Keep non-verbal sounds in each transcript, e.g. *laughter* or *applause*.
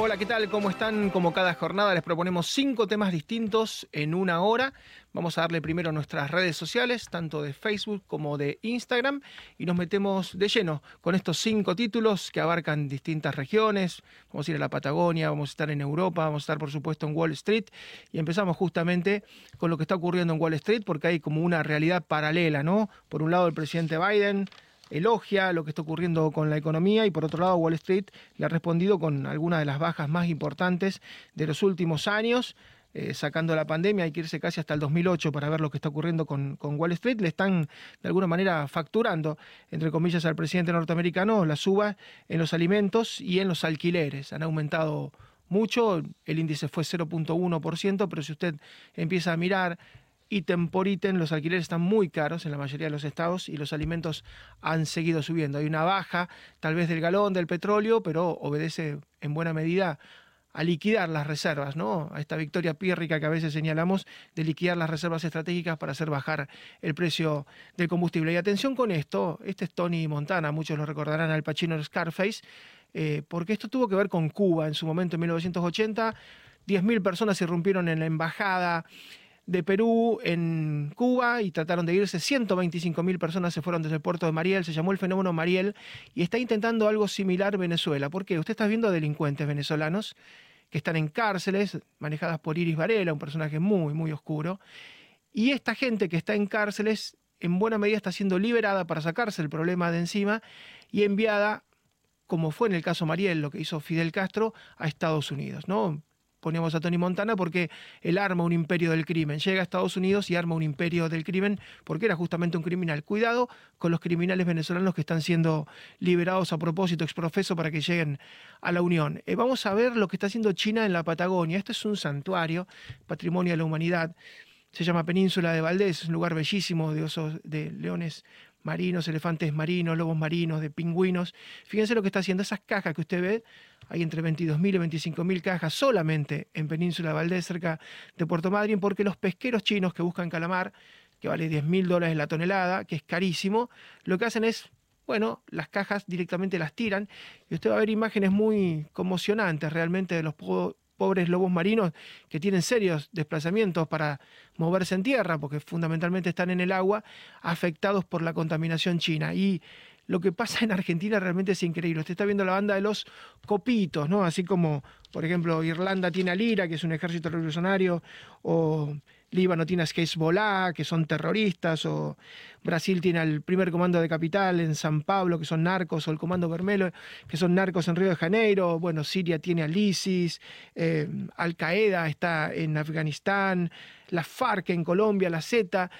Hola, ¿qué tal? ¿Cómo están? Como cada jornada les proponemos cinco temas distintos en una hora. Vamos a darle primero nuestras redes sociales, tanto de Facebook como de Instagram, y nos metemos de lleno con estos cinco títulos que abarcan distintas regiones. Vamos a ir a la Patagonia, vamos a estar en Europa, vamos a estar por supuesto en Wall Street, y empezamos justamente con lo que está ocurriendo en Wall Street, porque hay como una realidad paralela, ¿no? Por un lado el presidente Biden elogia lo que está ocurriendo con la economía y por otro lado Wall Street le ha respondido con algunas de las bajas más importantes de los últimos años. Eh, sacando la pandemia, hay que irse casi hasta el 2008 para ver lo que está ocurriendo con, con, Wall Street. Le están de alguna manera facturando, entre comillas, al presidente norteamericano la suba en los alimentos y en los alquileres. Han aumentado mucho, el índice fue 0.1%, pero si usted empieza a mirar ítem por ítem, los alquileres están muy caros en la mayoría de los estados y los alimentos han seguido subiendo. Hay una baja tal vez del galón del petróleo, pero obedece en buena medida a liquidar las reservas, ¿no? A esta victoria pírrica que a veces señalamos de liquidar las reservas estratégicas para hacer bajar el precio del combustible. Y atención con esto, este es Tony Montana, muchos lo recordarán al Pacino Scarface, eh, porque esto tuvo que ver con Cuba en su momento en 1980. 10.000 personas irrumpieron en la embajada de Perú en Cuba y trataron de irse. 125.000 personas se fueron desde el puerto de Mariel, se llamó el fenómeno Mariel y está intentando algo similar Venezuela. ¿Por qué? Usted está viendo delincuentes venezolanos que están en cárceles manejadas por Iris Varela, un personaje muy, muy oscuro. Y esta gente que está en cárceles en buena medida está siendo liberada para sacarse el problema de encima y enviada como fue en el caso Mariel, lo que hizo Fidel Castro, a Estados Unidos. ¿no? Poníamos a Tony Montana porque él arma un imperio del crimen, llega a Estados Unidos y arma un imperio del crimen porque era justamente un criminal. Cuidado con los criminales venezolanos que están siendo liberados a propósito, exprofeso, para que lleguen a la Unión. Eh, vamos a ver lo que está haciendo China en la Patagonia. Este es un santuario, patrimonio de la humanidad. Se llama Península de Valdés, es un lugar bellísimo de osos, de leones marinos, elefantes marinos, lobos marinos, de pingüinos. Fíjense lo que está haciendo. Esas cajas que usted ve, hay entre 22.000 y 25.000 cajas solamente en Península Valdés, cerca de Puerto Madryn, porque los pesqueros chinos que buscan calamar, que vale 10.000 dólares la tonelada, que es carísimo, lo que hacen es bueno, las cajas directamente las tiran y usted va a ver imágenes muy conmocionantes realmente de los pobres lobos marinos que tienen serios desplazamientos para moverse en tierra, porque fundamentalmente están en el agua, afectados por la contaminación china. Y lo que pasa en Argentina realmente es increíble. Usted está viendo la banda de los copitos, ¿no? Así como, por ejemplo, Irlanda tiene a Lira, que es un ejército revolucionario, o Líbano tiene a Hezbollah, que son terroristas, o Brasil tiene al primer comando de capital en San Pablo, que son narcos, o el comando Vermelo, que son narcos en Río de Janeiro, bueno, Siria tiene al ISIS, eh, Al Qaeda está en Afganistán, la FARC en Colombia, la Z,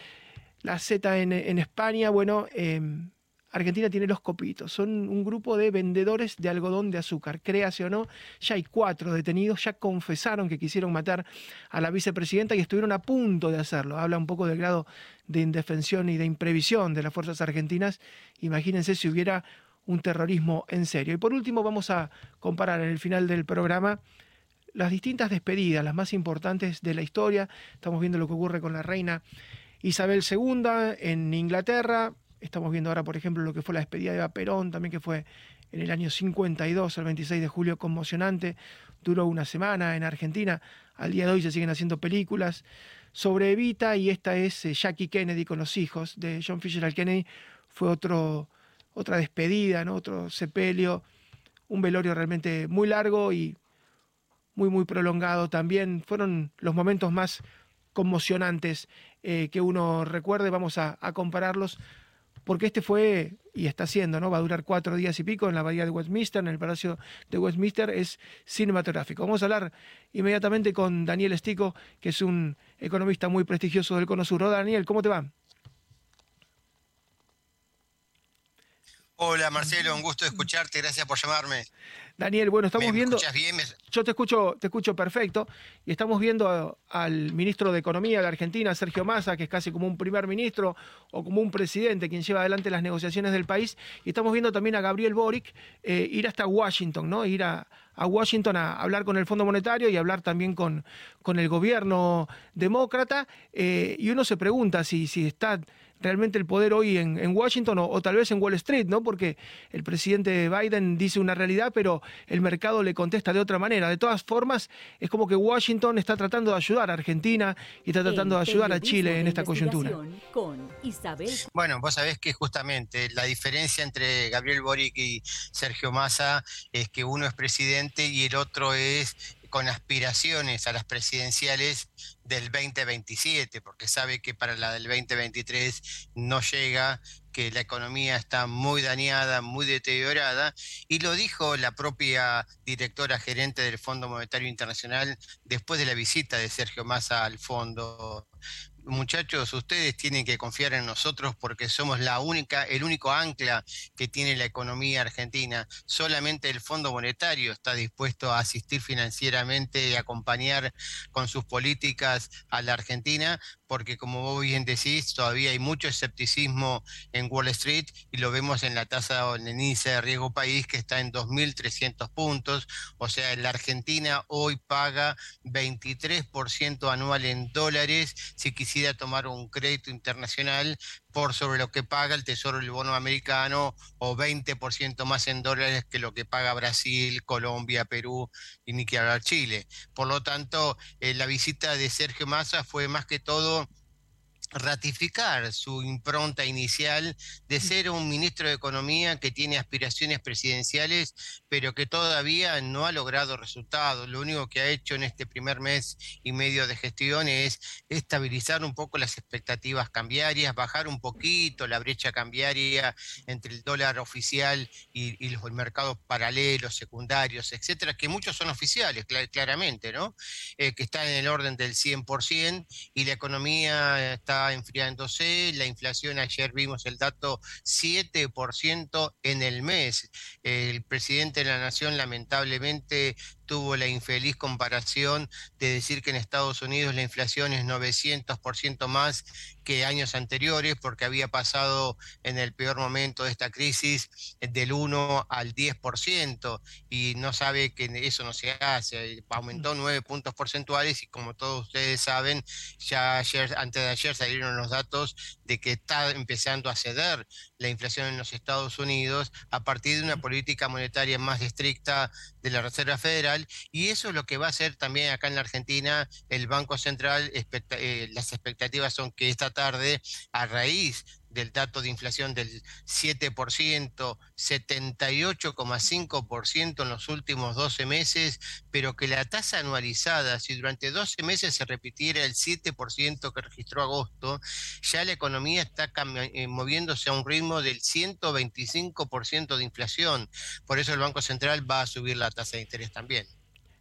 la Z en, España, bueno, eh, Argentina tiene los copitos, son un grupo de vendedores de algodón de azúcar, créase o no, ya hay cuatro detenidos, ya confesaron que quisieron matar a la vicepresidenta y estuvieron a punto de hacerlo. Habla un poco del grado de indefensión y de imprevisión de las fuerzas argentinas. Imagínense si hubiera un terrorismo en serio. Y por último vamos a comparar en el final del programa las distintas despedidas, las más importantes de la historia. Estamos viendo lo que ocurre con la reina Isabel II en Inglaterra, Estamos viendo ahora, por ejemplo, lo que fue la despedida de Eva Perón, también que fue en el año 52, el 26 de julio, conmocionante. Duró una semana en Argentina. Al día de hoy se siguen haciendo películas sobre Evita y esta es eh, Jackie Kennedy con los hijos de John Fisher al Kennedy. Fue otro, otra despedida, otro sepelio, un velorio realmente muy largo y muy, muy prolongado también. Fueron los momentos más conmocionantes eh, que uno recuerde. Vamos a compararlos porque este fue y está siendo, ¿no? Va a durar cuatro días y pico en la Bahía de Westminster, en el Palacio de Westminster, es cinematográfico. Vamos a hablar inmediatamente con Daniel Estico, que es un economista muy prestigioso del Cono Sur. Daniel, ¿cómo te va? Hola Marcelo, un gusto escucharte, gracias por llamarme. Daniel, bueno, estamos viendo. bien? Yo te escucho, te escucho perfecto. Y estamos viendo al ministro de Economía de Argentina, Sergio Massa, que es casi como un primer ministro o como un presidente quien lleva adelante las negociaciones del país. Y estamos viendo también a Gabriel Boric eh, ir hasta Washington, ¿no? Ir a, Washington a hablar con el Fondo Monetario y hablar también con, con el gobierno demócrata. Eh, y uno se pregunta si, si está realmente el poder hoy en, Washington o, tal vez en Wall Street, ¿no? Porque el presidente Biden dice una realidad, pero el mercado le contesta de otra manera. De todas formas, es como que Washington está tratando de ayudar a Argentina y está tratando de ayudar a Chile en esta coyuntura. Bueno, vos sabés que justamente la diferencia entre Gabriel Boric y Sergio Massa es que uno es presidente y el otro es con aspiraciones a las presidenciales del 2027, porque sabe que para la del 2023 no llega, que la economía está muy dañada, muy deteriorada, y lo dijo la propia directora gerente del Fondo Monetario Internacional después de la visita de Sergio Massa al fondo muchachos, ustedes tienen que confiar en nosotros porque somos la única, el único ancla que tiene la economía argentina. Solamente el Fondo Monetario está dispuesto a asistir financieramente y acompañar con sus políticas a la Argentina, porque como vos bien decís, todavía hay mucho escepticismo en Wall Street y lo vemos en la tasa en el de riesgo país que está en 2.300 puntos. O sea, la Argentina hoy paga 23% anual en dólares si quisiera tomar un crédito internacional por sobre lo que paga el Tesoro del Bono americano o 20% más en dólares que lo que paga Brasil, Colombia, Perú y ni que hablar Chile. Por lo tanto, eh, la visita de Sergio Massa fue más que todo ratificar su impronta inicial de mm. ser un ministro de Economía que tiene aspiraciones presidenciales, pero que todavía no ha logrado resultados. Lo único que ha hecho en este primer mes y medio de gestión es estabilizar un poco las expectativas cambiarias, bajar un poquito la brecha cambiaria entre el dólar oficial y, los mercados paralelos, secundarios, etcétera, que muchos son oficiales, claramente, ¿no? Eh, que está en el orden del 100% y la economía está enfriándose, la inflación ayer vimos el dato 7% en el mes. El presidente de la Nación lamentablemente tuvo la infeliz comparación de decir que en Estados Unidos la inflación es 900% más que años anteriores porque había pasado en el peor momento de esta crisis del 1 al 10% y no sabe que eso no se hace. Aumentó 9 puntos porcentuales y como todos ustedes saben, ya ayer, antes de ayer salieron los datos de que está empezando a ceder la inflación en los Estados Unidos a partir de una política monetaria más estricta de la Reserva Federal y eso es lo que va a hacer también acá en la Argentina el Banco Central. Eh, las expectativas son que esta tarde, a raíz del dato de inflación del 7%, 78,5% en los últimos 12 meses, pero que la tasa anualizada, si durante 12 meses se repitiera el 7% que registró agosto, ya la economía está eh, moviéndose a un ritmo del 125% de inflación. Por eso el Banco Central va a subir la tasa de interés también.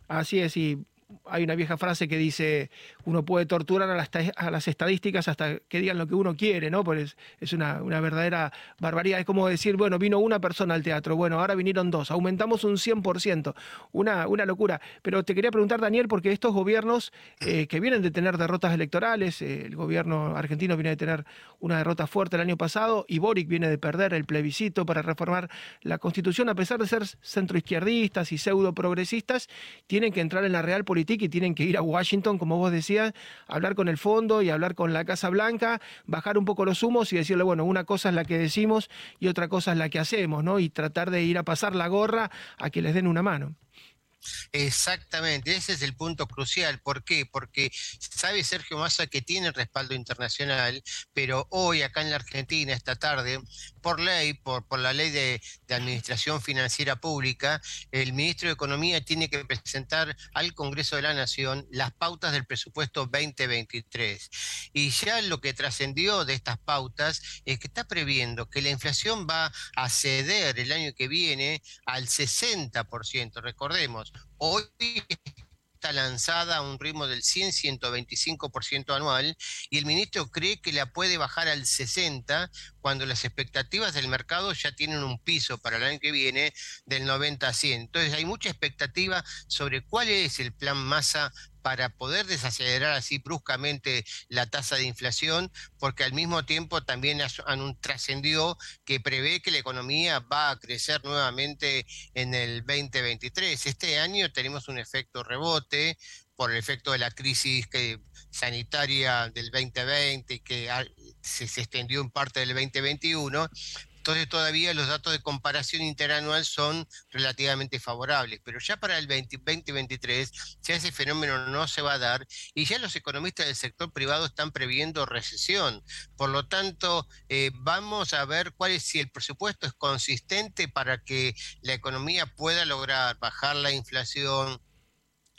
Así es, y hay una vieja frase que dice, uno puede torturar a las, estadísticas hasta que digan lo que uno quiere, ¿no? Pues es una, una, verdadera barbaridad. Es como decir, bueno, vino una persona al teatro, bueno, ahora vinieron dos, aumentamos un 100%, una, una locura. Pero te quería preguntar, Daniel, porque estos gobiernos eh, que vienen de tener derrotas electorales, eh, el gobierno argentino viene de tener una derrota fuerte el año pasado y Boric viene de perder el plebiscito para reformar la Constitución, a pesar de ser centroizquierdistas y pseudo progresistas, tienen que entrar en la real política y tienen que ir a Washington, como vos decías, hablar con el fondo y hablar con la Casa Blanca, bajar un poco los humos y decirle, bueno, una cosa es la que decimos y otra cosa es la que hacemos, ¿no? Y tratar de ir a pasar la gorra a que les den una mano. Exactamente, ese es el punto crucial. ¿Por qué? Porque sabe Sergio Massa que tiene respaldo internacional, pero hoy acá en la Argentina, esta tarde, por ley, por, la ley de, Administración Financiera Pública, el ministro de Economía tiene que presentar al Congreso de la Nación las pautas del presupuesto 2023. Y ya lo que trascendió de estas pautas es que está previendo que la inflación va a ceder el año que viene al 60%. Recordemos, Hoy está lanzada a un ritmo del 100-125% anual y el ministro cree que la puede bajar al 60% cuando las expectativas del mercado ya tienen un piso para el año que viene del 90 a 100. Entonces hay mucha expectativa sobre cuál es el plan masa para poder desacelerar así bruscamente la tasa de inflación, porque al mismo tiempo también trascendió que prevé que la economía va a crecer nuevamente en el 2023. Este año tenemos un efecto rebote, por el efecto de la crisis sanitaria del 2020 y que se extendió en parte del 2021, entonces todavía los datos de comparación interanual son relativamente favorables, pero ya para el 2023 ya ese fenómeno no se va a dar y ya los economistas del sector privado están previendo recesión. Por lo tanto, eh, vamos a ver cuál es si el presupuesto es consistente para que la economía pueda lograr bajar la inflación,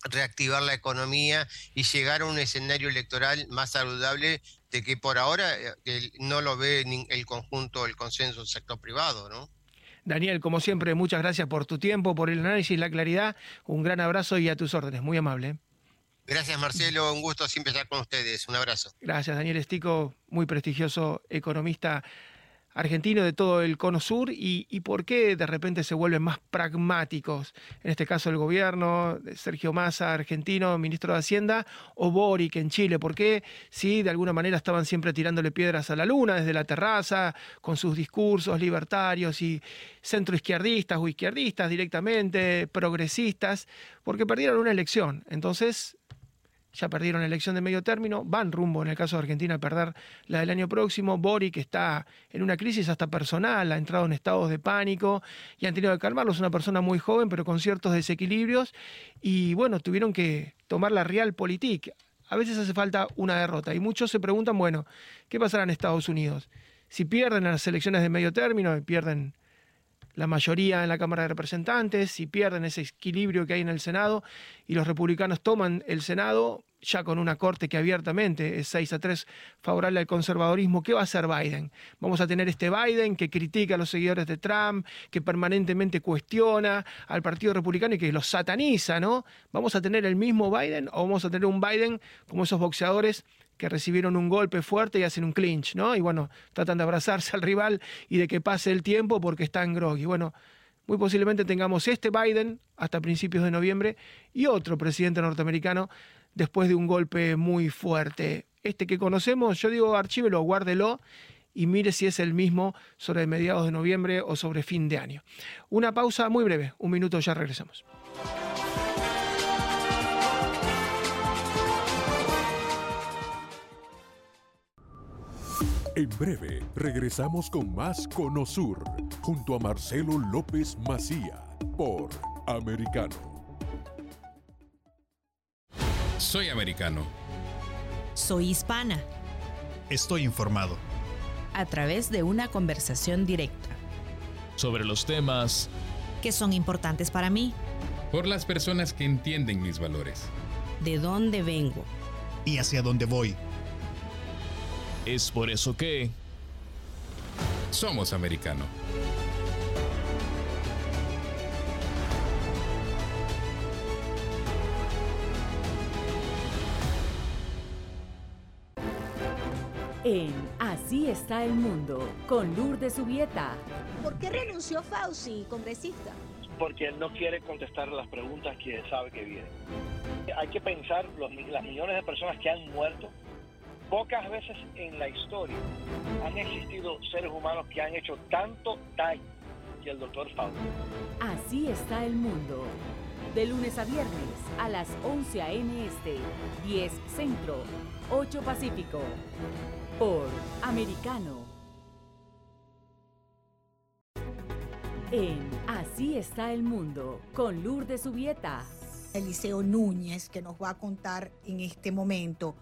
reactivar la economía y llegar a un escenario electoral más saludable de que por ahora eh, no lo ve el conjunto, el consenso del sector privado, ¿no? Daniel, como siempre, muchas gracias por tu tiempo, por el análisis, la claridad. Un gran abrazo y a tus órdenes. Muy amable. Gracias, Marcelo. Un gusto siempre estar con ustedes. Un abrazo. Gracias, Daniel Estico, muy prestigioso economista argentino de todo el cono sur y, por qué de repente se vuelven más pragmáticos, en este caso el gobierno, Sergio Massa, argentino, ministro de Hacienda, o Boric en Chile, por qué si de alguna manera estaban siempre tirándole piedras a la luna desde la terraza, con sus discursos libertarios y centroizquierdistas o izquierdistas directamente, progresistas, porque perdieron una elección. Entonces ya perdieron la elección de medio término, van rumbo, en el caso de Argentina, a perder la del año próximo. Boric está en una crisis hasta personal, ha entrado en estados de pánico y han tenido que calmarlo. Es una persona muy joven, pero con ciertos desequilibrios. Y bueno, tuvieron que tomar la realpolitik. A veces hace falta una derrota. Y muchos se preguntan, bueno, ¿qué pasará en Estados Unidos? Si pierden las elecciones de medio término y pierden la mayoría en la Cámara de Representantes, si pierden ese equilibrio que hay en el Senado y los republicanos toman el Senado, ya con una corte que abiertamente es 6 a 3 favorable al conservadorismo, ¿qué va a hacer Biden? Vamos a tener este Biden que critica a los seguidores de Trump, que permanentemente cuestiona al Partido Republicano y que los sataniza, ¿no? ¿Vamos a tener el mismo Biden o vamos a tener un Biden como esos boxeadores que recibieron un golpe fuerte y hacen un clinch, ¿no? Y bueno, tratan de abrazarse al rival y de que pase el tiempo porque están groggy. Bueno, muy posiblemente tengamos este Biden hasta principios de noviembre y otro presidente norteamericano después de un golpe muy fuerte. Este que conocemos, yo digo archívelo, guárdelo y mire si es el mismo sobre mediados de noviembre o sobre fin de año. Una pausa muy breve, un minuto, ya regresamos. En breve regresamos con más Conosur junto a Marcelo López Macía por Americano. Soy americano. Soy hispana. Estoy informado. A través de una conversación directa. Sobre los temas que son importantes para mí. Por las personas que entienden mis valores. De dónde vengo. Y hacia dónde voy. Es por eso que... Somos americano. en Así está el mundo, con Lourdes Subieta. ¿Por qué renunció Fauci, congresista? Porque él no quiere contestar las preguntas que sabe que vienen. Hay que pensar los, las millones de personas que han muerto. Pocas veces en la historia han existido seres humanos que han hecho tanto daño que el doctor Fauci. Así está el mundo. De lunes a viernes a las 11 a.m. Este, 10 Centro, 8 Pacífico por Americano. En Así está el mundo, con Lourdes Subieta. Eliseo Núñez, que nos va a contar en este momento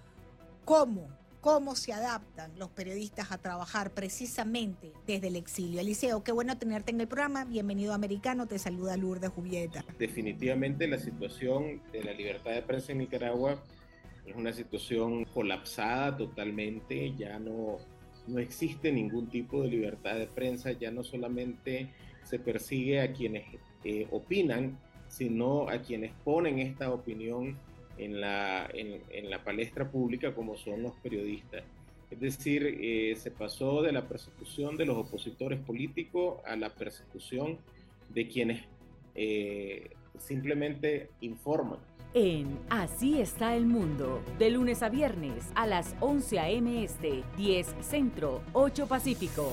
cómo, cómo se adaptan los periodistas a trabajar precisamente desde el exilio. Eliseo, qué bueno tenerte en el programa. Bienvenido a Americano, te saluda Lourdes Subieta. Definitivamente la situación de la libertad de prensa en Nicaragua es una situación colapsada totalmente, ya no, no existe ningún tipo de libertad de prensa, ya no solamente se persigue a quienes eh, opinan, sino a quienes ponen esta opinión en la, en, la palestra pública como son los periodistas. Es decir, eh, se pasó de la persecución de los opositores políticos a la persecución de quienes eh, simplemente informan en Así está el mundo, de lunes a viernes a las 11 a.m. Este, 10 Centro, 8 Pacífico.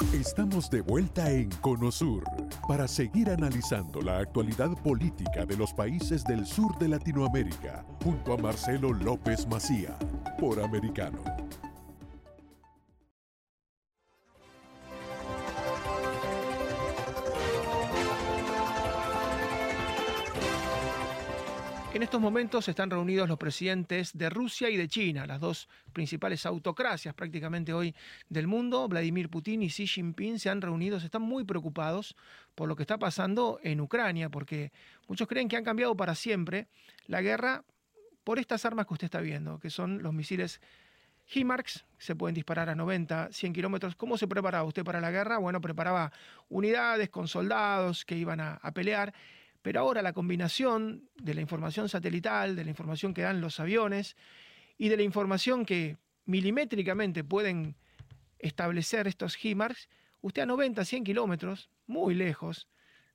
Estamos de vuelta en Conosur para seguir analizando la actualidad política de los países del sur de Latinoamérica junto a Marcelo López Macía por Americano. En estos momentos están reunidos los presidentes de Rusia y de China, las dos principales autocracias prácticamente hoy del mundo. Vladimir Putin y Xi Jinping se han reunido, están muy preocupados por lo que está pasando en Ucrania, porque muchos creen que han cambiado para siempre la guerra por estas armas que usted está viendo, que son los misiles HIMARS, se pueden disparar a 90, 100 kilómetros. ¿Cómo se preparaba usted para la guerra? Bueno, preparaba unidades con soldados que iban a, a pelear pero ahora la combinación de la información satelital, de la información que dan los aviones y de la información que milimétricamente pueden establecer estos HIMARS, usted a 90, 100 kilómetros, muy lejos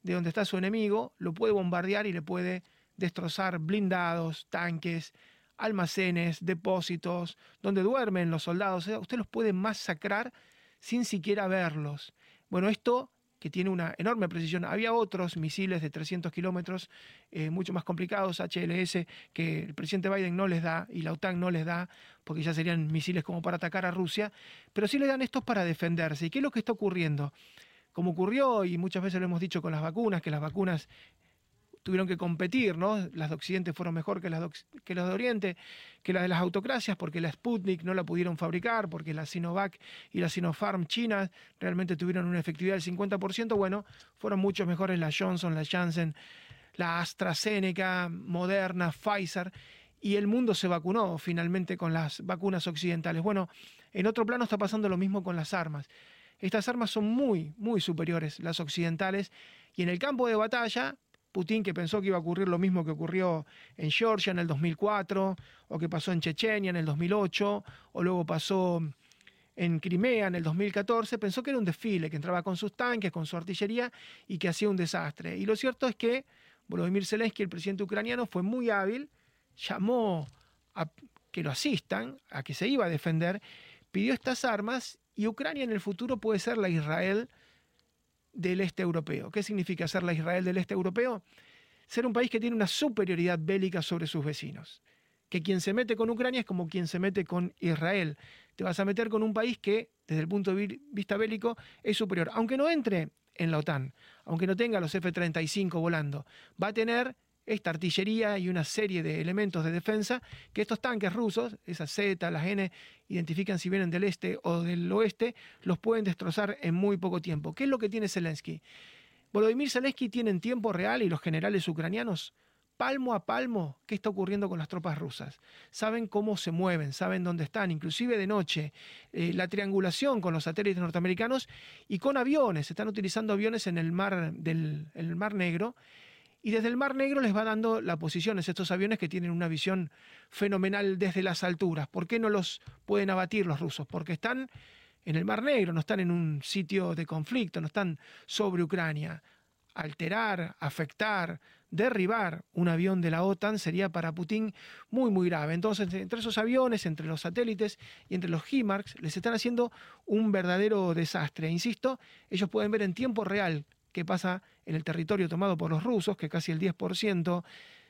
de donde está su enemigo, lo puede bombardear y le puede destrozar blindados, tanques, almacenes, depósitos, donde duermen los soldados. usted los puede masacrar sin siquiera verlos. Bueno, esto que tiene una enorme precisión. Había otros misiles de 300 kilómetros, eh, mucho más complicados, HLS, que el presidente Biden no les da y la OTAN no les da, porque ya serían misiles como para atacar a Rusia, pero sí le dan estos para defenderse. ¿Y qué es lo que está ocurriendo? Como ocurrió, y muchas veces lo hemos dicho con las vacunas, que las vacunas tuvieron que competir, ¿no? Las de Occidente fueron mejor que las de, Oriente, que las de las autocracias, porque la Sputnik no la pudieron fabricar, porque la Sinovac y la Sinopharm China realmente tuvieron una efectividad del 50%, bueno, fueron mucho mejores la Johnson, la Janssen, la AstraZeneca, Moderna, Pfizer, y el mundo se vacunó finalmente con las vacunas occidentales. Bueno, en otro plano está pasando lo mismo con las armas. Estas armas son muy, muy superiores, las occidentales, y en el campo de batalla Putin que pensó que iba a ocurrir lo mismo que ocurrió en Georgia en el 2004, o que pasó en Chechenia en el 2008, o luego pasó en Crimea en el 2014, pensó que era un desfile, que entraba con sus tanques, con su artillería y que hacía un desastre. Y lo cierto es que Volodymyr Zelensky, el presidente ucraniano, fue muy hábil, llamó a que lo asistan, a que se iba a defender, pidió estas armas y Ucrania en el futuro puede ser la Israel del este europeo. ¿Qué significa ser la Israel del este europeo? Ser un país que tiene una superioridad bélica sobre sus vecinos. Que quien se mete con Ucrania es como quien se mete con Israel. Te vas a meter con un país que, desde el punto de vista bélico, es superior. Aunque no entre en la OTAN, aunque no tenga los F-35 volando, va a tener esta artillería y una serie de elementos de defensa que estos tanques rusos, esas Z, las N, identifican si vienen del este o del oeste, los pueden destrozar en muy poco tiempo. ¿Qué es lo que tiene Zelensky? Volodymyr Zelensky tiene en tiempo real y los generales ucranianos palmo a palmo qué está ocurriendo con las tropas rusas. Saben cómo se mueven, saben dónde están, inclusive de noche. Eh, la triangulación con los satélites norteamericanos y con aviones. Están utilizando aviones en el mar, del, en el mar Negro y desde el Mar Negro les va dando la posiciones estos aviones que tienen una visión fenomenal desde las alturas. ¿Por qué no los pueden abatir los rusos? Porque están en el Mar Negro, no están en un sitio de conflicto, no están sobre Ucrania. Alterar, afectar, derribar un avión de la OTAN sería para Putin muy, muy grave. Entonces, entre esos aviones, entre los satélites y entre los HIMARS, les están haciendo un verdadero desastre. Insisto, ellos pueden ver en tiempo real qué pasa en el territorio tomado por los rusos, que casi el 10%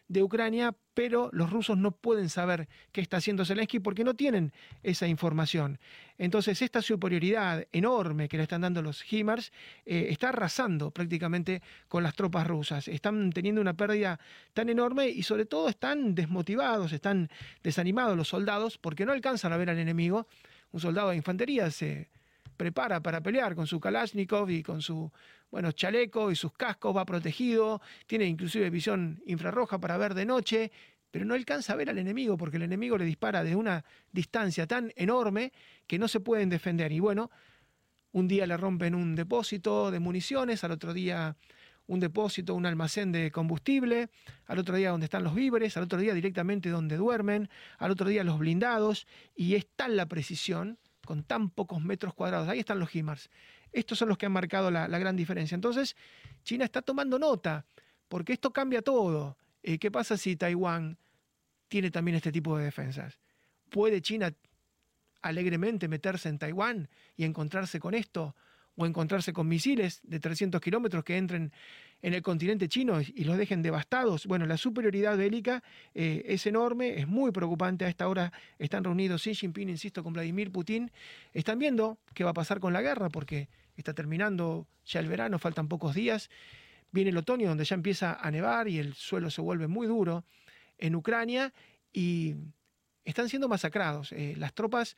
de Ucrania, pero los rusos no pueden saber qué está haciendo Zelensky porque no tienen esa información. Entonces, esta superioridad enorme que le están dando los HIMARS eh, está arrasando prácticamente con las tropas rusas. Están teniendo una pérdida tan enorme y sobre todo están desmotivados, están desanimados los soldados porque no alcanzan a ver al enemigo. Un soldado de infantería se prepara para pelear con su Kalashnikov y con su bueno, chaleco y sus cascos, va protegido, tiene inclusive visión infrarroja para ver de noche, pero no alcanza a ver al enemigo porque el enemigo le dispara de una distancia tan enorme que no se pueden defender. Y bueno, un día le rompen un depósito de municiones, al otro día un depósito, un almacén de combustible, al otro día donde están los víveres, al otro día directamente donde duermen, al otro día los blindados, y es tal la precisión, con tan pocos metros cuadrados. Ahí están los HIMARS. Estos son los que han marcado la, gran diferencia. Entonces, China está tomando nota, porque esto cambia todo. Eh, ¿Qué pasa si Taiwán tiene también este tipo de defensas? ¿Puede China alegremente meterse en Taiwán y encontrarse con esto? O encontrarse con misiles de 300 kilómetros que entren en el continente chino y los dejen devastados. Bueno, la superioridad bélica eh, es enorme, es muy preocupante. A esta hora están reunidos Xi Jinping, insisto, con Vladimir Putin. Están viendo qué va a pasar con la guerra porque está terminando ya el verano, faltan pocos días. Viene el otoño donde ya empieza a nevar y el suelo se vuelve muy duro en Ucrania y están siendo masacrados. Eh, las tropas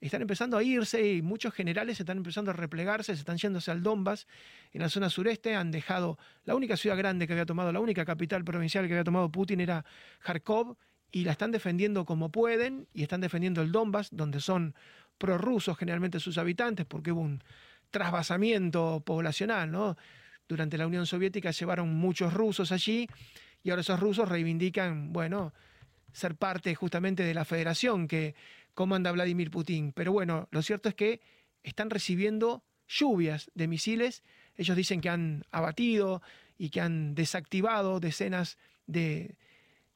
están empezando a irse y muchos generales están empezando a replegarse, se están yéndose al Donbass, en la zona sureste, han dejado la única ciudad grande que había tomado, la única capital provincial que había tomado Putin era Kharkov, y la están defendiendo como pueden, y están defendiendo el Donbass, donde son prorrusos generalmente sus habitantes, porque hubo un trasvasamiento poblacional, ¿no? Durante la Unión Soviética llevaron muchos rusos allí, y ahora esos rusos reivindican, bueno, ser parte justamente de la federación que comanda Vladimir Putin. Pero bueno, lo cierto es que están recibiendo lluvias de misiles. Ellos dicen que han abatido y que han desactivado decenas de,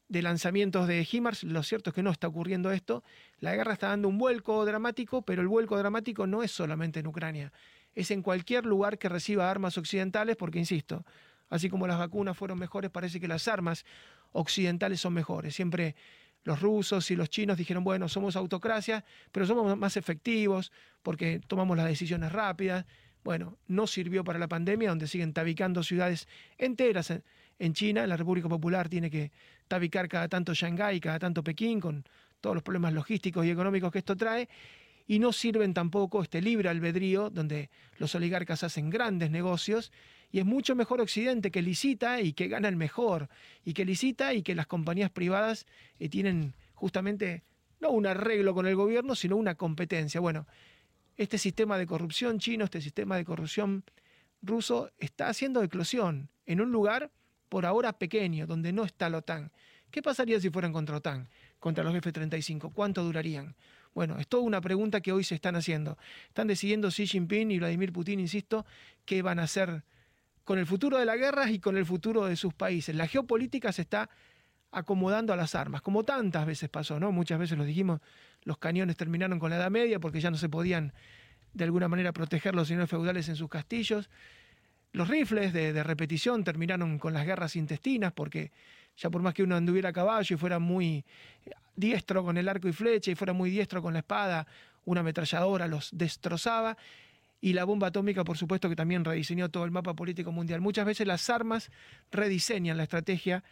lanzamientos de HIMARS. Lo cierto es que no está ocurriendo esto. La guerra está dando un vuelco dramático, pero el vuelco dramático no es solamente en Ucrania. Es en cualquier lugar que reciba armas occidentales, porque, insisto, así como las vacunas fueron mejores, parece que las armas occidentales son mejores. Siempre los rusos y los chinos dijeron, bueno, somos autocracia, pero somos más efectivos porque tomamos las decisiones rápidas. Bueno, no sirvió para la pandemia, donde siguen tabicando ciudades enteras en China. La República Popular tiene que tabicar cada tanto Shanghái, cada tanto Pekín, con todos los problemas logísticos y económicos que esto trae. Y no sirven tampoco este libre albedrío, donde los oligarcas hacen grandes negocios y es mucho mejor Occidente que licita y que gana el mejor, y que licita y que las compañías privadas eh, tienen justamente no un arreglo con el gobierno, sino una competencia. Bueno, este sistema de corrupción chino, este sistema de corrupción ruso está haciendo eclosión en un lugar por ahora pequeño, donde no está la OTAN. ¿Qué pasaría si fueran contra OTAN, contra los F-35? ¿Cuánto durarían? Bueno, es toda una pregunta que hoy se están haciendo. Están decidiendo Xi Jinping y Vladimir Putin, insisto, qué van a hacer con el futuro de la guerra y con el futuro de sus países. La geopolítica se está acomodando a las armas, como tantas veces pasó, ¿no? Muchas veces lo dijimos, los cañones terminaron con la Edad Media porque ya no se podían de alguna manera proteger los señores feudales en sus castillos. Los rifles de, de, repetición terminaron con las guerras intestinas porque ya por más que uno anduviera a caballo y fuera muy diestro con el arco y flecha y fuera muy diestro con la espada, una ametralladora los destrozaba y la bomba atómica, por supuesto, que también rediseñó todo el mapa político mundial. Muchas veces las armas rediseñan la estrategia,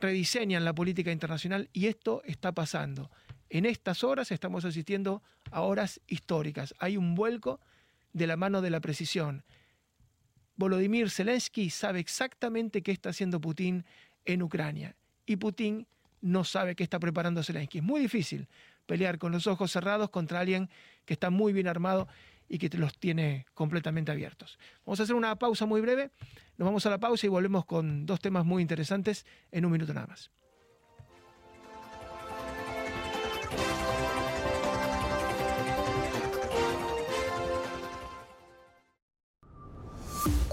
rediseñan la política internacional y esto está pasando. En estas horas estamos asistiendo a horas históricas. Hay un vuelco de la mano de la precisión. Volodymyr Zelensky sabe exactamente qué está haciendo Putin en Ucrania y Putin no sabe qué está preparando Zelensky. Es muy difícil pelear con los ojos cerrados contra alguien que está muy bien armado y que te los tiene completamente abiertos. Vamos a hacer una pausa muy breve, nos vamos a la pausa y volvemos con dos temas muy interesantes en un minuto nada más.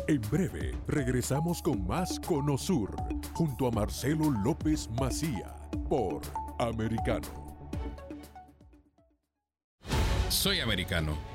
En breve regresamos con más Conosur junto a Marcelo López Macía por Americano. Soy americano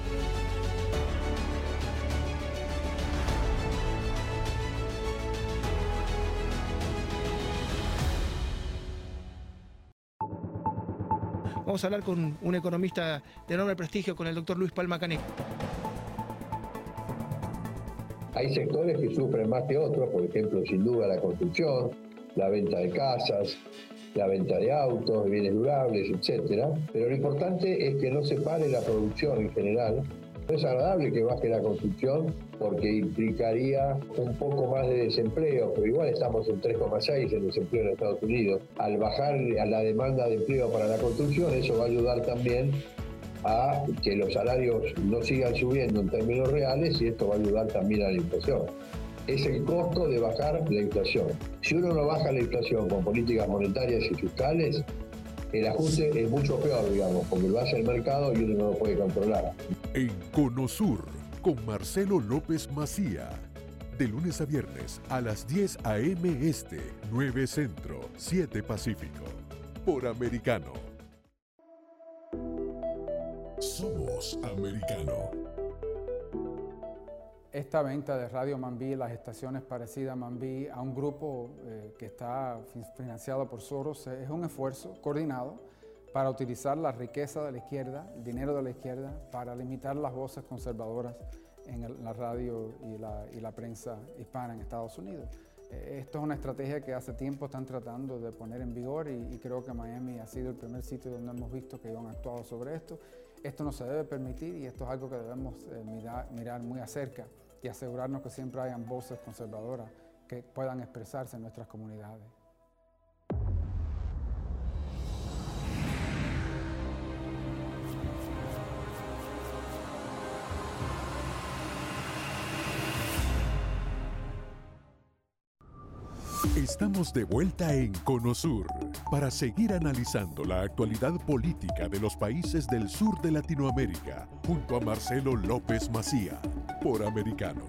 Vamos a hablar con un economista de enorme prestigio, con el doctor Luis Palma Caneco. Hay sectores que sufren más que otros, por ejemplo, sin duda la construcción, la venta de casas, la venta de autos, bienes durables, etc. Pero lo importante es que no se pare la producción en general. Es agradable que baje la construcción porque implicaría un poco más de desempleo, pero igual estamos en 3,6 en desempleo en Estados Unidos. Al bajar a la demanda de empleo para la construcción, eso va a ayudar también a que los salarios no sigan subiendo en términos reales y esto va a ayudar también a la inflación es el costo de bajar la inflación. Si uno no baja la inflación con políticas monetarias y fiscales, el ajuste es mucho peor, digamos, porque lo hace el mercado y uno no lo puede controlar. En Conosur, con Marcelo López Macía. De lunes a viernes a las 10 a.m. Este, 9 Centro, 7 Pacífico. Por Americano. Somos Americano esta venta de Radio Mambí, las estaciones parecidas a Mambí, a un grupo eh, que está financiado por Soros, es un esfuerzo coordinado para utilizar la riqueza de la izquierda, el dinero de la izquierda, para limitar las voces conservadoras en la radio y la, prensa hispana en Estados Unidos. Eh, esto es una estrategia que hace tiempo están tratando de poner en vigor y, creo que Miami ha sido el primer sitio donde hemos visto que han actuado sobre esto. Esto no se debe permitir y esto es algo que debemos eh, mirar, muy acerca y asegurarnos que siempre hayan voces conservadoras que puedan expresarse en nuestras comunidades. Estamos de vuelta en Conosur para seguir analizando la actualidad política de los países del sur de Latinoamérica junto a Marcelo López Macía por Americano.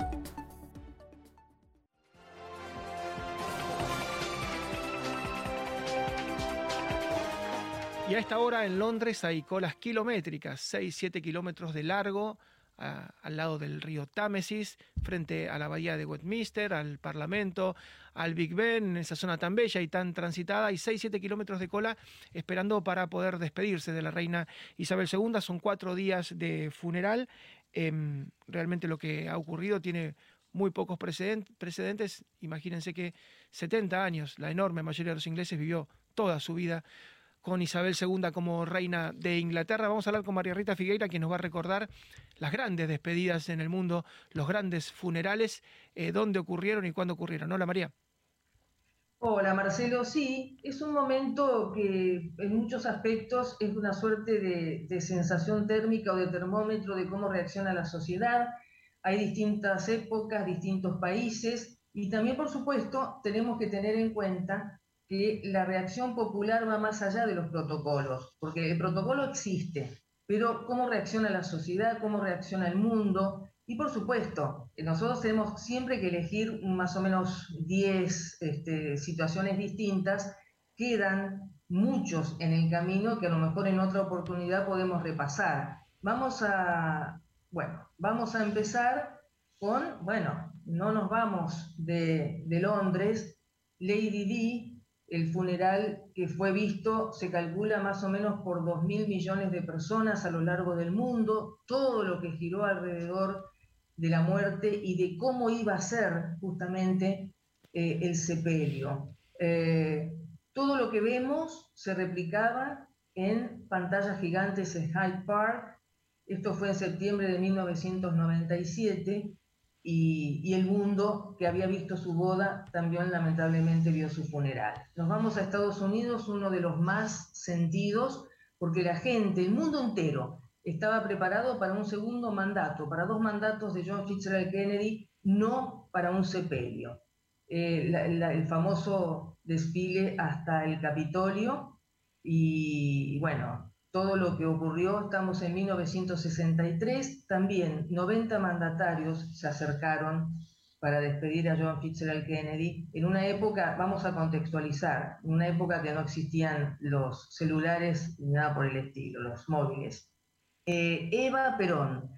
Y a esta hora en Londres hay colas kilométricas, 6-7 kilómetros de largo, al lado del río Támesis, frente a la bahía de Westminster, al Parlamento, al Big Ben, en esa zona tan bella y tan transitada, hay 6-7 kilómetros de cola esperando para poder despedirse de la reina Isabel II. Son cuatro días de funeral. Em, realmente lo que ha ocurrido tiene muy pocos precedentes. Imagínense que 70 años, la enorme mayoría de los ingleses vivió toda su vida con Isabel II como reina de Inglaterra. Vamos a hablar con María Rita Figueira, quien nos va a recordar las grandes despedidas en el mundo, los grandes funerales, eh, dónde ocurrieron y cuándo ocurrieron. Hola María. Hola Marcelo, sí, es un momento que en muchos aspectos es una suerte de, de sensación térmica o de termómetro de cómo reacciona la sociedad. Hay distintas épocas, distintos países y también, por supuesto, tenemos que tener en cuenta que la reacción popular va más allá de los protocolos, porque el protocolo existe, pero cómo reacciona la sociedad, cómo reacciona el mundo, y por supuesto, nosotros tenemos siempre que elegir más o menos 10 este, situaciones distintas, quedan muchos en el camino que a lo mejor en otra oportunidad podemos repasar. Vamos a, bueno, vamos a empezar con, bueno, no nos vamos de, Londres, Lady Di el funeral que fue visto se calcula más o menos por 2.000 millones de personas a lo largo del mundo, todo lo que giró alrededor de la muerte y de cómo iba a ser justamente eh, el sepelio. Eh, todo lo que vemos se replicaba en pantallas gigantes en Hyde Park. Esto fue en septiembre de 1997 y, el mundo que había visto su boda también lamentablemente vio su funeral. Nos vamos a Estados Unidos, uno de los más sentidos, porque la gente, el mundo entero, estaba preparado para un segundo mandato, para dos mandatos de John Fitzgerald Kennedy, no para un sepelio. Eh, el famoso desfile hasta el Capitolio y bueno, todo lo que ocurrió, estamos en 1963, también 90 mandatarios se acercaron para despedir a John Fitzgerald Kennedy, en una época, vamos a contextualizar, en una época que no existían los celulares ni nada por el estilo, los móviles. Eh, Eva Perón,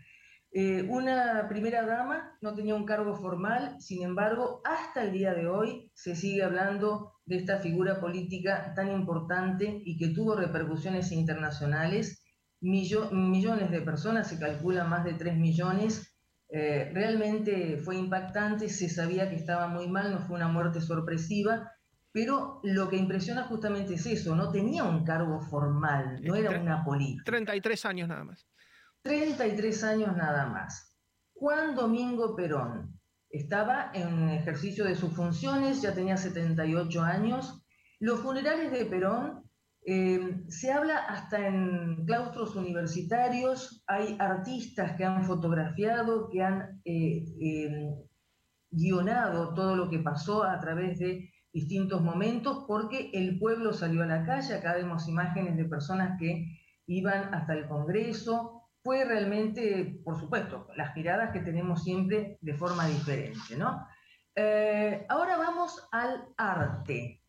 eh, una primera dama, no tenía un cargo formal, sin embargo, hasta el día de hoy se sigue hablando de esta figura política tan importante y que tuvo repercusiones internacionales. millones de personas, se calcula más de 3 millones. Eh, realmente fue impactante, se sabía que estaba muy mal, no fue una muerte sorpresiva. pero lo que impresiona justamente es eso, no tenía un cargo formal, no era una política. 33 años nada más. 33 años nada más. Juan Domingo Perón estaba en ejercicio de sus funciones, ya tenía 78 años. Los funerales de Perón eh, se habla hasta en claustros universitarios, hay artistas que han fotografiado, que han eh, eh, guionado todo lo que pasó a través de distintos momentos, porque el pueblo salió a la calle, acá vemos imágenes de personas que iban hasta el Congreso, fue realmente, por supuesto, las miradas que tenemos siempre de forma diferente, ¿no? ahora vamos al arte,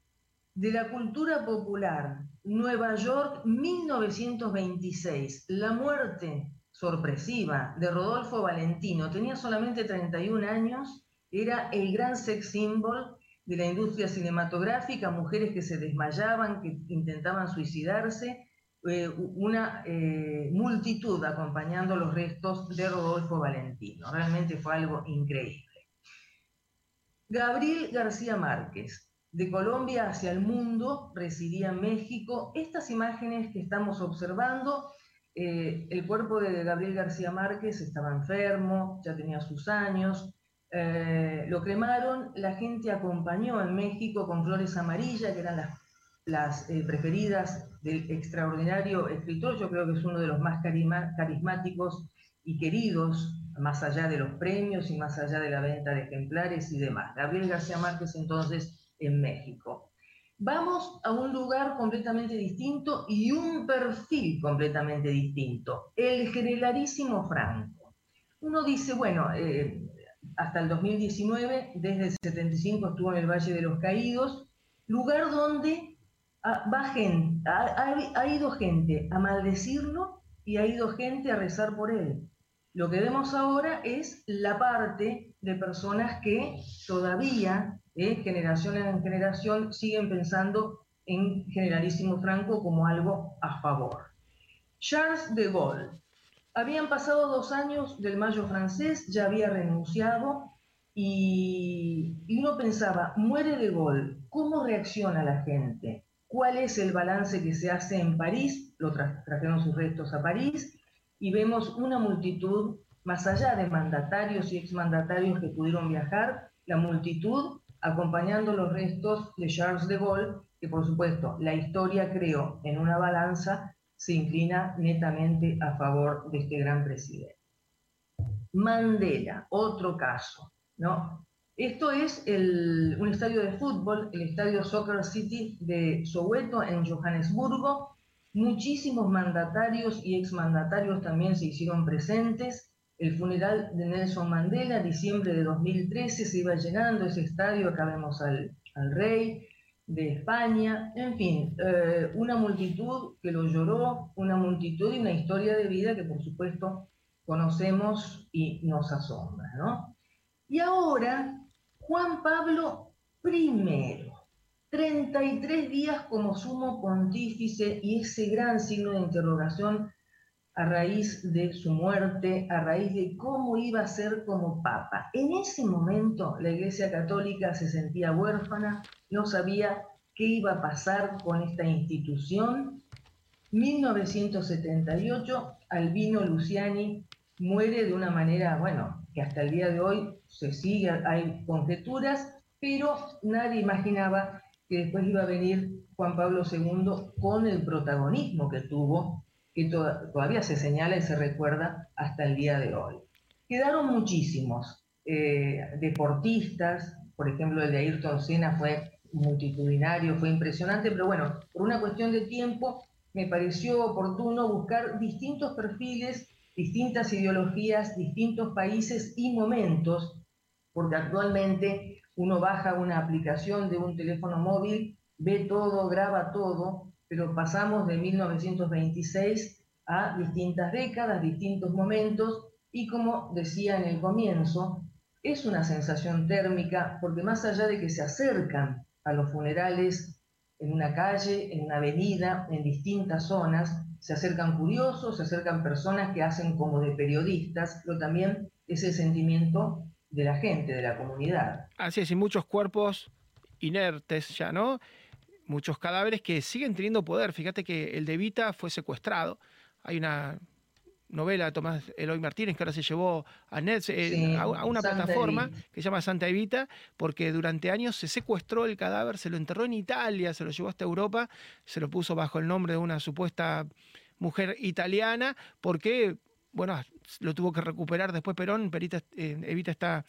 de la cultura popular, Nueva York, 1926. La muerte sorpresiva de Rodolfo Valentino. Tenía solamente 31 años, era el gran sex symbol de la industria cinematográfica, mujeres que se desmayaban, que intentaban suicidarse, eh, una eh, multitud acompañando los restos de Rodolfo Valentino. Realmente fue algo increíble. Gabriel García Márquez, de Colombia hacia el mundo, residía en México. Estas imágenes que estamos observando, eh, el cuerpo de Gabriel García Márquez estaba enfermo, ya tenía sus años, lo cremaron, la gente acompañó en México con flores amarillas, que eran las, las eh, preferidas del extraordinario escritor, yo creo que es uno de los más carismáticos y queridos, más allá de los premios y más allá de la venta de ejemplares y demás. Gabriel García Márquez entonces en México. Vamos a un lugar completamente distinto y un perfil completamente distinto, el generalísimo Franco. Uno dice, bueno, eh, hasta el 2019, desde el 75 estuvo en el Valle de los Caídos, lugar donde gente, ha ido gente a maldecirlo y ha ido gente a rezar por él. Lo que vemos ahora es la parte de personas que todavía ¿eh? generación en generación, siguen pensando en Generalísimo Franco como algo a favor. Charles de Gaulle. Habían pasado dos años del Mayo francés, ya había renunciado y, uno pensaba, muere de Gaulle, ¿cómo reacciona la gente? ¿Cuál es el balance que se hace en París? Lo trajeron sus restos a París y vemos una multitud, más allá de mandatarios y exmandatarios que pudieron viajar, la multitud acompañando los restos de Charles de Gaulle, que por supuesto la historia creó en una balanza, se inclina netamente a favor de este gran presidente. Mandela, otro caso, ¿no? Esto es un estadio de fútbol, el estadio Soccer City de Soweto en Johannesburgo. Muchísimos mandatarios y exmandatarios también se hicieron presentes el funeral de Nelson Mandela, diciembre de 2013, se iba llenando ese estadio, acá vemos al, rey de España, en fin, eh, una multitud que lo lloró, una multitud y una historia de vida que por supuesto conocemos y nos asombra, ¿no? Y ahora, Juan Pablo I, 33 días como sumo pontífice y ese gran signo de interrogación a raíz de su muerte, a raíz de cómo iba a ser como papa. En ese momento la Iglesia Católica se sentía huérfana, no sabía qué iba a pasar con esta institución. 1978, Albino Luciani muere de una manera, bueno, que hasta el día de hoy se sigue, hay conjeturas, pero nadie imaginaba que después iba a venir Juan Pablo II con el protagonismo que tuvo que todavía se señala y se recuerda hasta el día de hoy. Quedaron muchísimos eh, deportistas, por ejemplo el de Ayrton Senna fue multitudinario, fue impresionante, pero bueno, por una cuestión de tiempo me pareció oportuno buscar distintos perfiles, distintas ideologías, distintos países y momentos, porque actualmente uno baja una aplicación de un teléfono móvil, ve todo, graba todo, pero pasamos de 1926 a distintas décadas, distintos momentos, y como decía en el comienzo, es una sensación térmica porque más allá de que se acercan a los funerales en una calle, en una avenida, en distintas zonas, se acercan curiosos, se acercan personas que hacen como de periodistas, pero también es el sentimiento de la gente, de la comunidad. Así es, y muchos cuerpos inertes ya, ¿no? Muchos cadáveres que siguen teniendo poder. Fíjate que el de Evita fue secuestrado. Hay una novela de Tomás Eloy Martínez que ahora se llevó a, eh, a, una plataforma que se llama Santa Evita, porque durante años se secuestró el cadáver, se lo enterró en Italia, se lo llevó hasta Europa, se lo puso bajo el nombre de una supuesta mujer italiana, porque bueno, lo tuvo que recuperar después Perón, Perita, eh, Evita está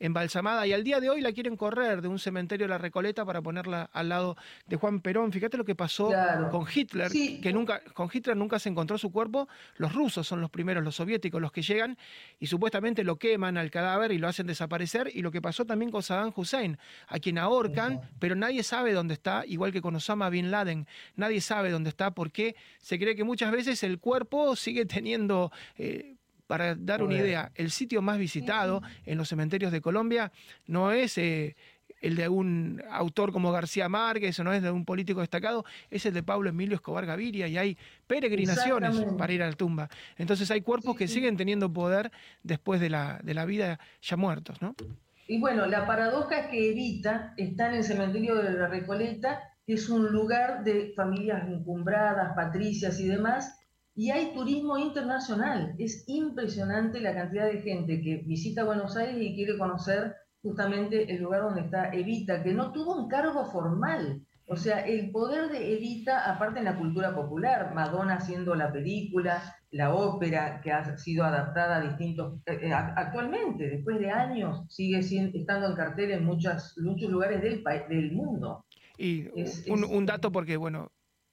embalsamada y al día de hoy la quieren correr de un cementerio de la Recoleta para ponerla al lado de Juan Perón. Fíjate lo que pasó con Hitler, que nunca, con Hitler nunca se encontró su cuerpo. Los rusos son los primeros, los soviéticos, los que llegan y supuestamente lo queman al cadáver y lo hacen desaparecer. Y lo que pasó también con Saddam Hussein, a quien ahorcan, pero nadie sabe dónde está, igual que con Osama Bin Laden. Nadie sabe dónde está porque se cree que muchas veces el cuerpo sigue teniendo... Eh, para dar una idea, el sitio más visitado en los cementerios de Colombia no es eh, el de un autor como García Márquez o no es de un político destacado, es el de Pablo Emilio Escobar Gaviria y hay peregrinaciones para ir a la tumba. Entonces hay cuerpos que siguen teniendo poder después de la, de la vida ya muertos, ¿no? Y bueno, la paradoja es que Evita está en el cementerio de la Recoleta, que es un lugar de familias encumbradas, patricias y demás, y hay turismo internacional. Es impresionante la cantidad de gente que visita Buenos Aires y quiere conocer justamente el lugar donde está Evita, que no tuvo un cargo formal. O sea, el poder de Evita, aparte en la cultura popular, Madonna haciendo la película, la ópera que ha sido adaptada a distintos... Eh, eh, actualmente, después de años, sigue estando en cartel en muchos lugares del, del mundo. Y un, un dato porque, bueno,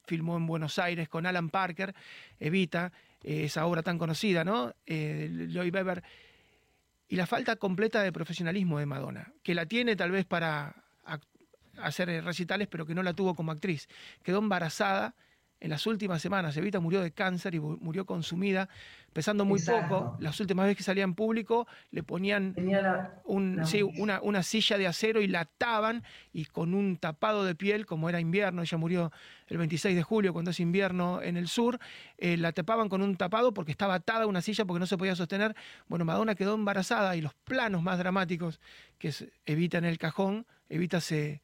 filmó en Buenos Aires con Alan Parker, Evita, eh, esa obra tan conocida, ¿no? Eh, Lloyd Webber. Y la falta completa de profesionalismo de Madonna, que la tiene tal vez para hacer recitales, pero que no la tuvo como actriz. Quedó embarazada en las últimas semanas. Evita murió de cáncer y murió consumida, pesando muy poco. Las últimas veces que salía en público le ponían un, una, una, silla de acero y la ataban y con un tapado de piel, como era invierno, ella murió el 26 de julio cuando es invierno en el sur, eh, la tapaban con un tapado porque estaba atada a una silla porque no se podía sostener. Bueno, Madonna quedó embarazada y los planos más dramáticos que es Evita en el cajón, Evita se,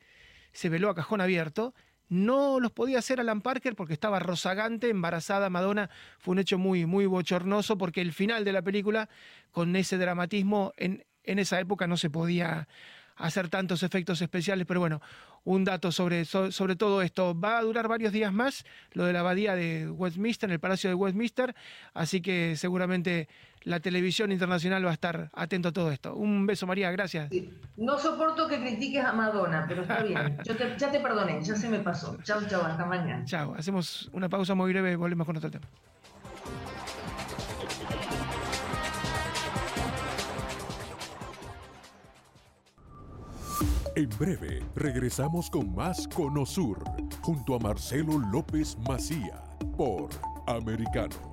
se veló a cajón abierto no los podía hacer Alan Parker porque estaba rozagante, embarazada Madonna. Fue un hecho muy, muy bochornoso porque el final de la película, con ese dramatismo, en, en esa época no se podía hacer tantos efectos especiales, pero bueno, un dato sobre, sobre todo esto. Va a durar varios días más lo de la abadía de Westminster, en el Palacio de Westminster, así que seguramente la televisión internacional va a estar atento a todo esto. Un beso, María, gracias. No soporto que critiques a Madonna, pero está bien. Yo ya te perdoné, ya se me pasó. Chao, chao, hasta mañana. Chao, hacemos una pausa muy breve y volvemos con otro tema. En breve regresamos con más Conosur junto a Marcelo López Macía por Americano.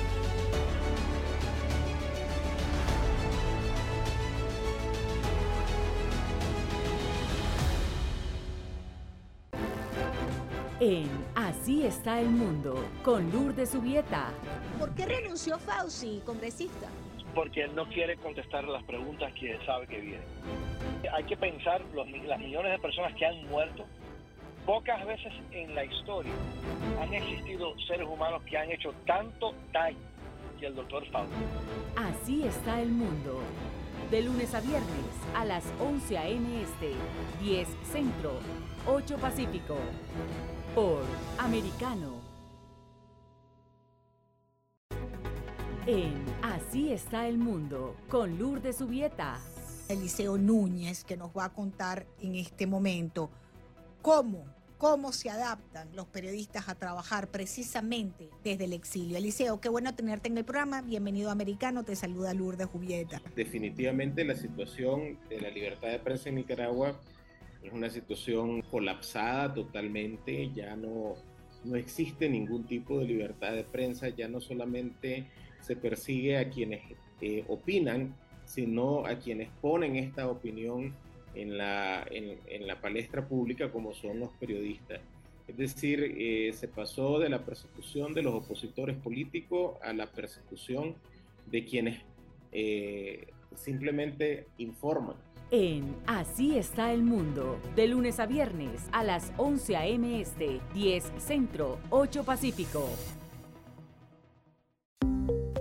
En Así está el mundo, con Lourdes Subieta. ¿Por qué renunció Fauci, congresista? Porque él no quiere contestar las preguntas que sabe que vienen. Hay que pensar los, las millones de personas que han muerto Pocas veces en la historia han existido seres humanos que han hecho tanto daño que el doctor Fauci. Así está el mundo. De lunes a viernes a las 11 a.m. Este, 10 Centro, 8 Pacífico. Por Americano. En Así está el mundo, con Lourdes Subieta. Eliseo Núñez, que nos va a contar en este momento cómo, cómo se adaptan los periodistas a trabajar precisamente desde el exilio. Eliseo, qué bueno tenerte en el programa. Bienvenido Americano, te saluda Lourdes Jubieta. Definitivamente la situación de la libertad de prensa en Nicaragua es una situación colapsada totalmente, ya no, no existe ningún tipo de libertad de prensa, ya no solamente se persigue a quienes eh, opinan, sino a quienes ponen esta opinión en la, en, la palestra pública como son los periodistas. Es decir, eh, se pasó de la persecución de los opositores políticos a la persecución de quienes eh, simplemente informan. En Así está el mundo, de lunes a viernes a las 11 a.m. Este, 10 Centro, 8 Pacífico.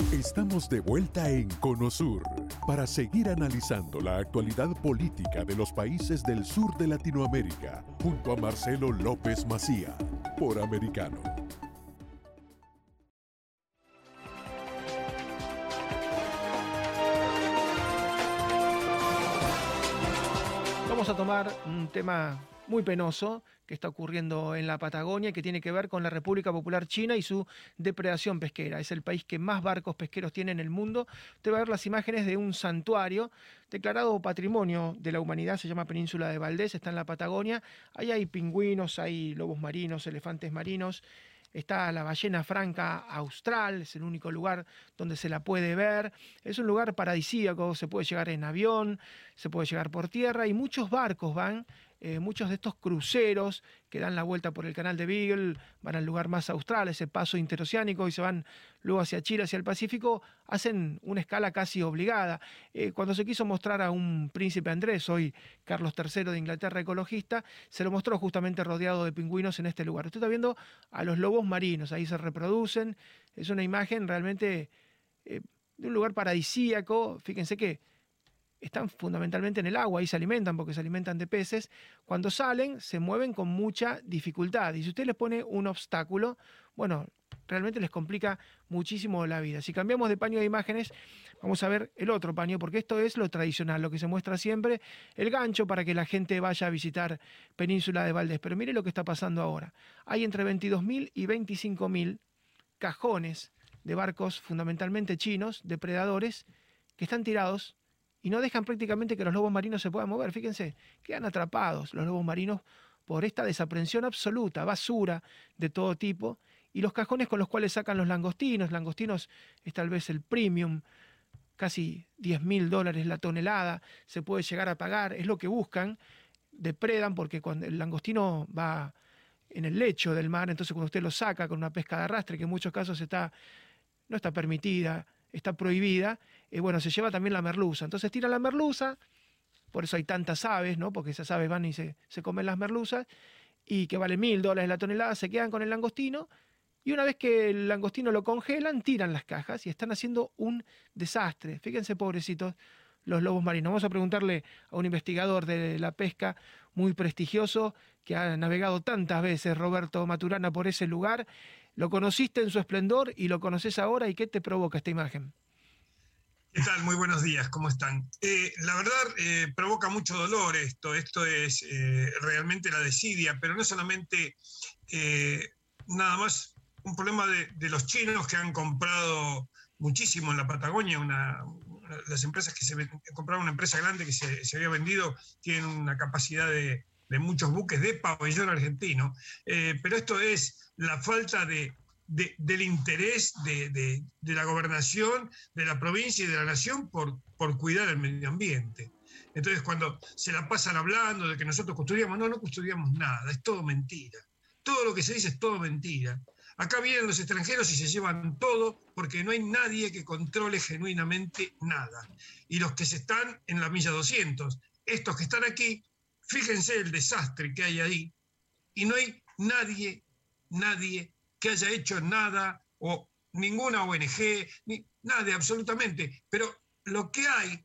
Estamos de vuelta en Conosur para seguir analizando la actualidad política de los países del sur de Latinoamérica junto a Marcelo López Macía por Americano. Vamos a tomar un tema muy penoso que está ocurriendo en la Patagonia, que tiene que ver con la República Popular China y su depredación pesquera. Es el país que más barcos pesqueros tiene en el mundo. Usted va a ver las imágenes de un santuario declarado Patrimonio de la Humanidad, se llama Península de Valdés, está en la Patagonia. Ahí hay pingüinos, hay lobos marinos, elefantes marinos. Está la ballena franca austral, es el único lugar donde se la puede ver. Es un lugar paradisíaco, se puede llegar en avión, se puede llegar por tierra y muchos barcos van eh, muchos de estos cruceros que dan la vuelta por el canal de Beagle van al lugar más austral, ese paso interoceánico, y se van luego hacia Chile, hacia el Pacífico, hacen una escala casi obligada. Eh, cuando se quiso mostrar a un príncipe Andrés, hoy Carlos III de Inglaterra ecologista, se lo mostró justamente rodeado de pingüinos en este lugar. Usted está viendo a los lobos marinos, ahí se reproducen, es una imagen realmente eh, de un lugar paradisíaco, fíjense que están fundamentalmente en el agua, y se alimentan porque se alimentan de peces, cuando salen se mueven con mucha dificultad. Y si usted les pone un obstáculo, bueno, realmente les complica muchísimo la vida. Si cambiamos de paño de imágenes, vamos a ver el otro paño, porque esto es lo tradicional, lo que se muestra siempre, el gancho para que la gente vaya a visitar Península de Valdés. Pero mire lo que está pasando ahora. Hay entre 22.000 y 25.000 cajones de barcos fundamentalmente chinos, depredadores, que están tirados y no dejan prácticamente que los lobos marinos se puedan mover. Fíjense, quedan atrapados los lobos marinos por esta desaprensión absoluta, basura de todo tipo, y los cajones con los cuales sacan los langostinos. Langostinos es tal vez el premium, casi 10 mil dólares la tonelada, se puede llegar a pagar, es lo que buscan, depredan porque cuando el langostino va en el lecho del mar, entonces cuando usted lo saca con una pesca de arrastre, que en muchos casos está, no está permitida, está prohibida, eh, bueno, se lleva también la merluza. Entonces tira la merluza, por eso hay tantas aves, ¿no? Porque esas aves van y se, se comen las merluzas, y que vale mil dólares la tonelada, se quedan con el langostino, y una vez que el langostino lo congelan, tiran las cajas y están haciendo un desastre. Fíjense, pobrecitos, los lobos marinos. Vamos a preguntarle a un investigador de la pesca muy prestigioso que ha navegado tantas veces, Roberto Maturana, por ese lugar. ¿Lo conociste en su esplendor y lo conoces ahora? ¿Y qué te provoca esta imagen? ¿Qué tal? Muy buenos días, ¿cómo están? Eh, la verdad, eh, provoca mucho dolor esto. Esto es eh, realmente la desidia, pero no solamente nada más un problema de, los chinos que han comprado muchísimo en la Patagonia, las empresas que se compraron una empresa grande que se, había vendido tienen una capacidad de, de muchos buques de pabellón argentino, pero esto es la falta de, del interés de, la gobernación, de la provincia y de la nación por, por cuidar el medio ambiente. Entonces, cuando se la pasan hablando de que nosotros custodiamos, no, no custodiamos nada, es todo mentira. Todo lo que se dice es todo mentira. Acá vienen los extranjeros y se llevan todo porque no hay nadie que controle genuinamente nada. Y los que se están en la milla 200, estos que están aquí, fíjense el desastre que hay ahí. Y no hay nadie, nadie que haya hecho nada o ninguna ONG, ni, nada, absolutamente. Pero lo que hay,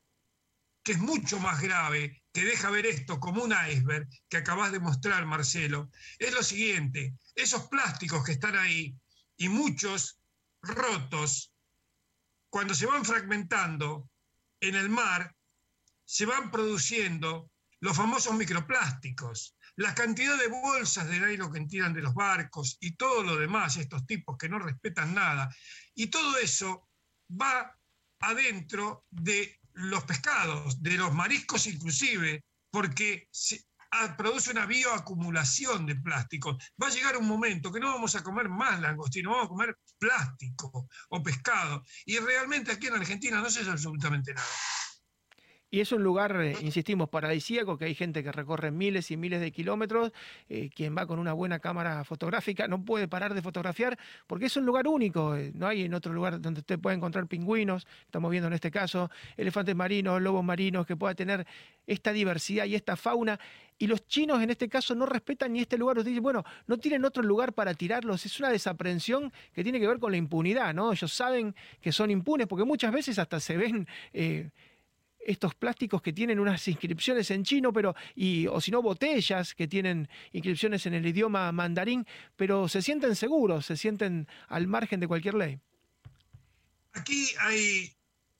que es mucho más grave, que deja ver esto como un iceberg que acabas de mostrar, Marcelo, es lo siguiente, esos plásticos que están ahí y muchos rotos, cuando se van fragmentando en el mar, se van produciendo los famosos microplásticos, la cantidad de bolsas de nylon que tiran de los barcos y todo lo demás, estos tipos que no respetan nada, y todo eso va adentro de los pescados, de los mariscos inclusive, porque se, produce una bioacumulación de plástico. Va a llegar un momento que no vamos a comer más langostino, vamos a comer plástico o pescado. Y realmente aquí en Argentina no se hace absolutamente nada. Y es un lugar, eh, insistimos, paradisíaco, que hay gente que recorre miles y miles de kilómetros, eh, quien va con una buena cámara fotográfica no puede parar de fotografiar, porque es un lugar único, eh, no hay en otro lugar donde usted pueda encontrar pingüinos, estamos viendo en este caso, elefantes marinos, lobos marinos, que pueda tener esta diversidad y esta fauna. Y los chinos en este caso no respetan ni este lugar, usted dice, bueno, no tienen otro lugar para tirarlos, es una desaprensión que tiene que ver con la impunidad, ¿no? Ellos saben que son impunes, porque muchas veces hasta se ven estos plásticos que tienen unas inscripciones en chino, pero, y, o si no, botellas que tienen inscripciones en el idioma mandarín, pero se sienten seguros, se sienten al margen de cualquier ley. Aquí hay,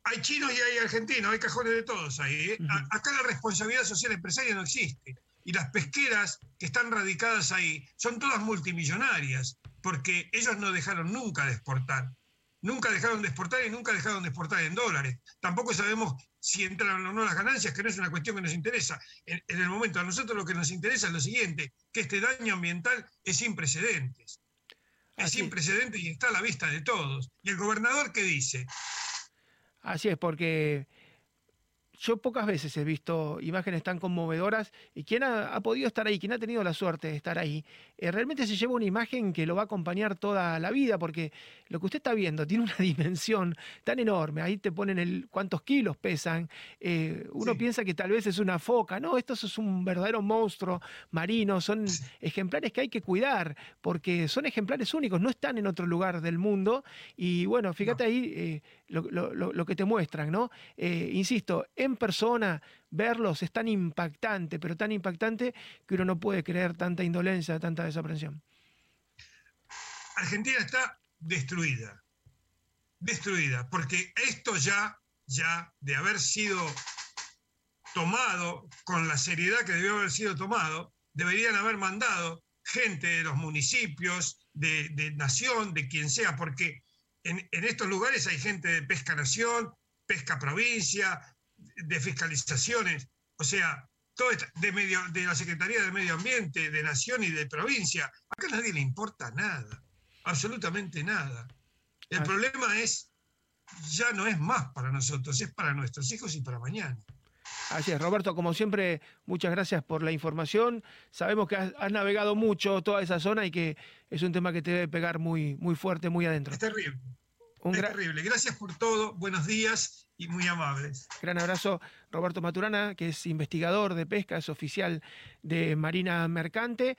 hay chinos y hay argentinos, hay cajones de todos ahí. ¿eh? Acá la responsabilidad social empresaria no existe. Y las pesqueras que están radicadas ahí son todas multimillonarias, porque ellos no dejaron nunca de exportar nunca dejaron de exportar y nunca dejaron de exportar en dólares. Tampoco sabemos si entran o no las ganancias, que no es una cuestión que nos interesa. En, el momento, a nosotros lo que nos interesa es lo siguiente, que este daño ambiental es sin precedentes. Es sin precedentes y está a la vista de todos. ¿Y el gobernador qué dice? Así es, porque yo pocas veces he visto imágenes tan conmovedoras y quien ha, podido estar ahí, quien ha tenido la suerte de estar ahí, eh, realmente se lleva una imagen que lo va a acompañar toda la vida, porque lo que usted está viendo *laughs* tiene una dimensión tan enorme, ahí te ponen el cuántos kilos pesan, eh, uno piensa que tal vez es una foca, no, esto es un verdadero monstruo marino, son ejemplares que hay que cuidar, porque son ejemplares únicos, no están en otro lugar del mundo, y bueno, fíjate ahí eh, lo, que te muestran, ¿no? insisto, en persona, verlos es tan impactante, pero tan impactante que uno no puede creer tanta indolencia, tanta desaprensión. Argentina está destruida, destruida, porque esto ya, ya de haber sido tomado con la seriedad que debió haber sido tomado, deberían haber mandado gente de los municipios, de, nación, de quien sea, porque en, en, estos lugares hay gente de Pesca Nación, Pesca Provincia, de fiscalizaciones, o sea, todo de, medio, de la Secretaría de Medio Ambiente, de Nación y de provincia. Acá a nadie le importa nada, absolutamente nada. El problema es, ya no es más para nosotros, es para nuestros hijos y para mañana. Así es, Roberto, como siempre, muchas gracias por la información. Sabemos que has, navegado mucho toda esa zona y que es un tema que te debe pegar muy, muy fuerte, muy adentro. Es terrible. es terrible. Gracias por todo. Buenos días y muy amables. Gran abrazo, Roberto Maturana, que es investigador de pesca, es oficial de Marina Mercante.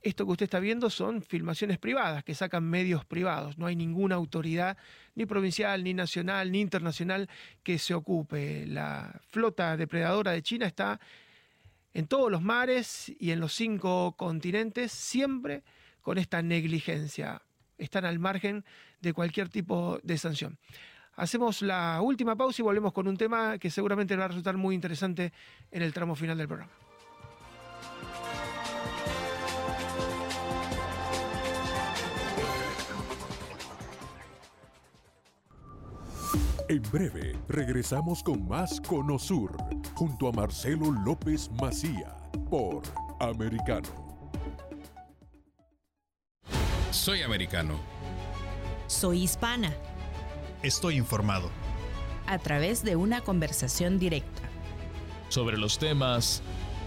Esto que usted está viendo son filmaciones privadas que sacan medios privados. No hay ninguna autoridad, ni provincial, ni nacional, ni internacional, que se ocupe. La flota depredadora de China está en todos los mares y en los cinco continentes, siempre con esta negligencia. Están al margen de cualquier tipo de sanción. Hacemos la última pausa y volvemos con un tema que seguramente va a resultar muy interesante en el tramo final del programa. En breve regresamos con más Conosur junto a Marcelo López Macía por Americano. Soy americano. Soy hispana Estoy informado. A través de una conversación directa. Sobre los temas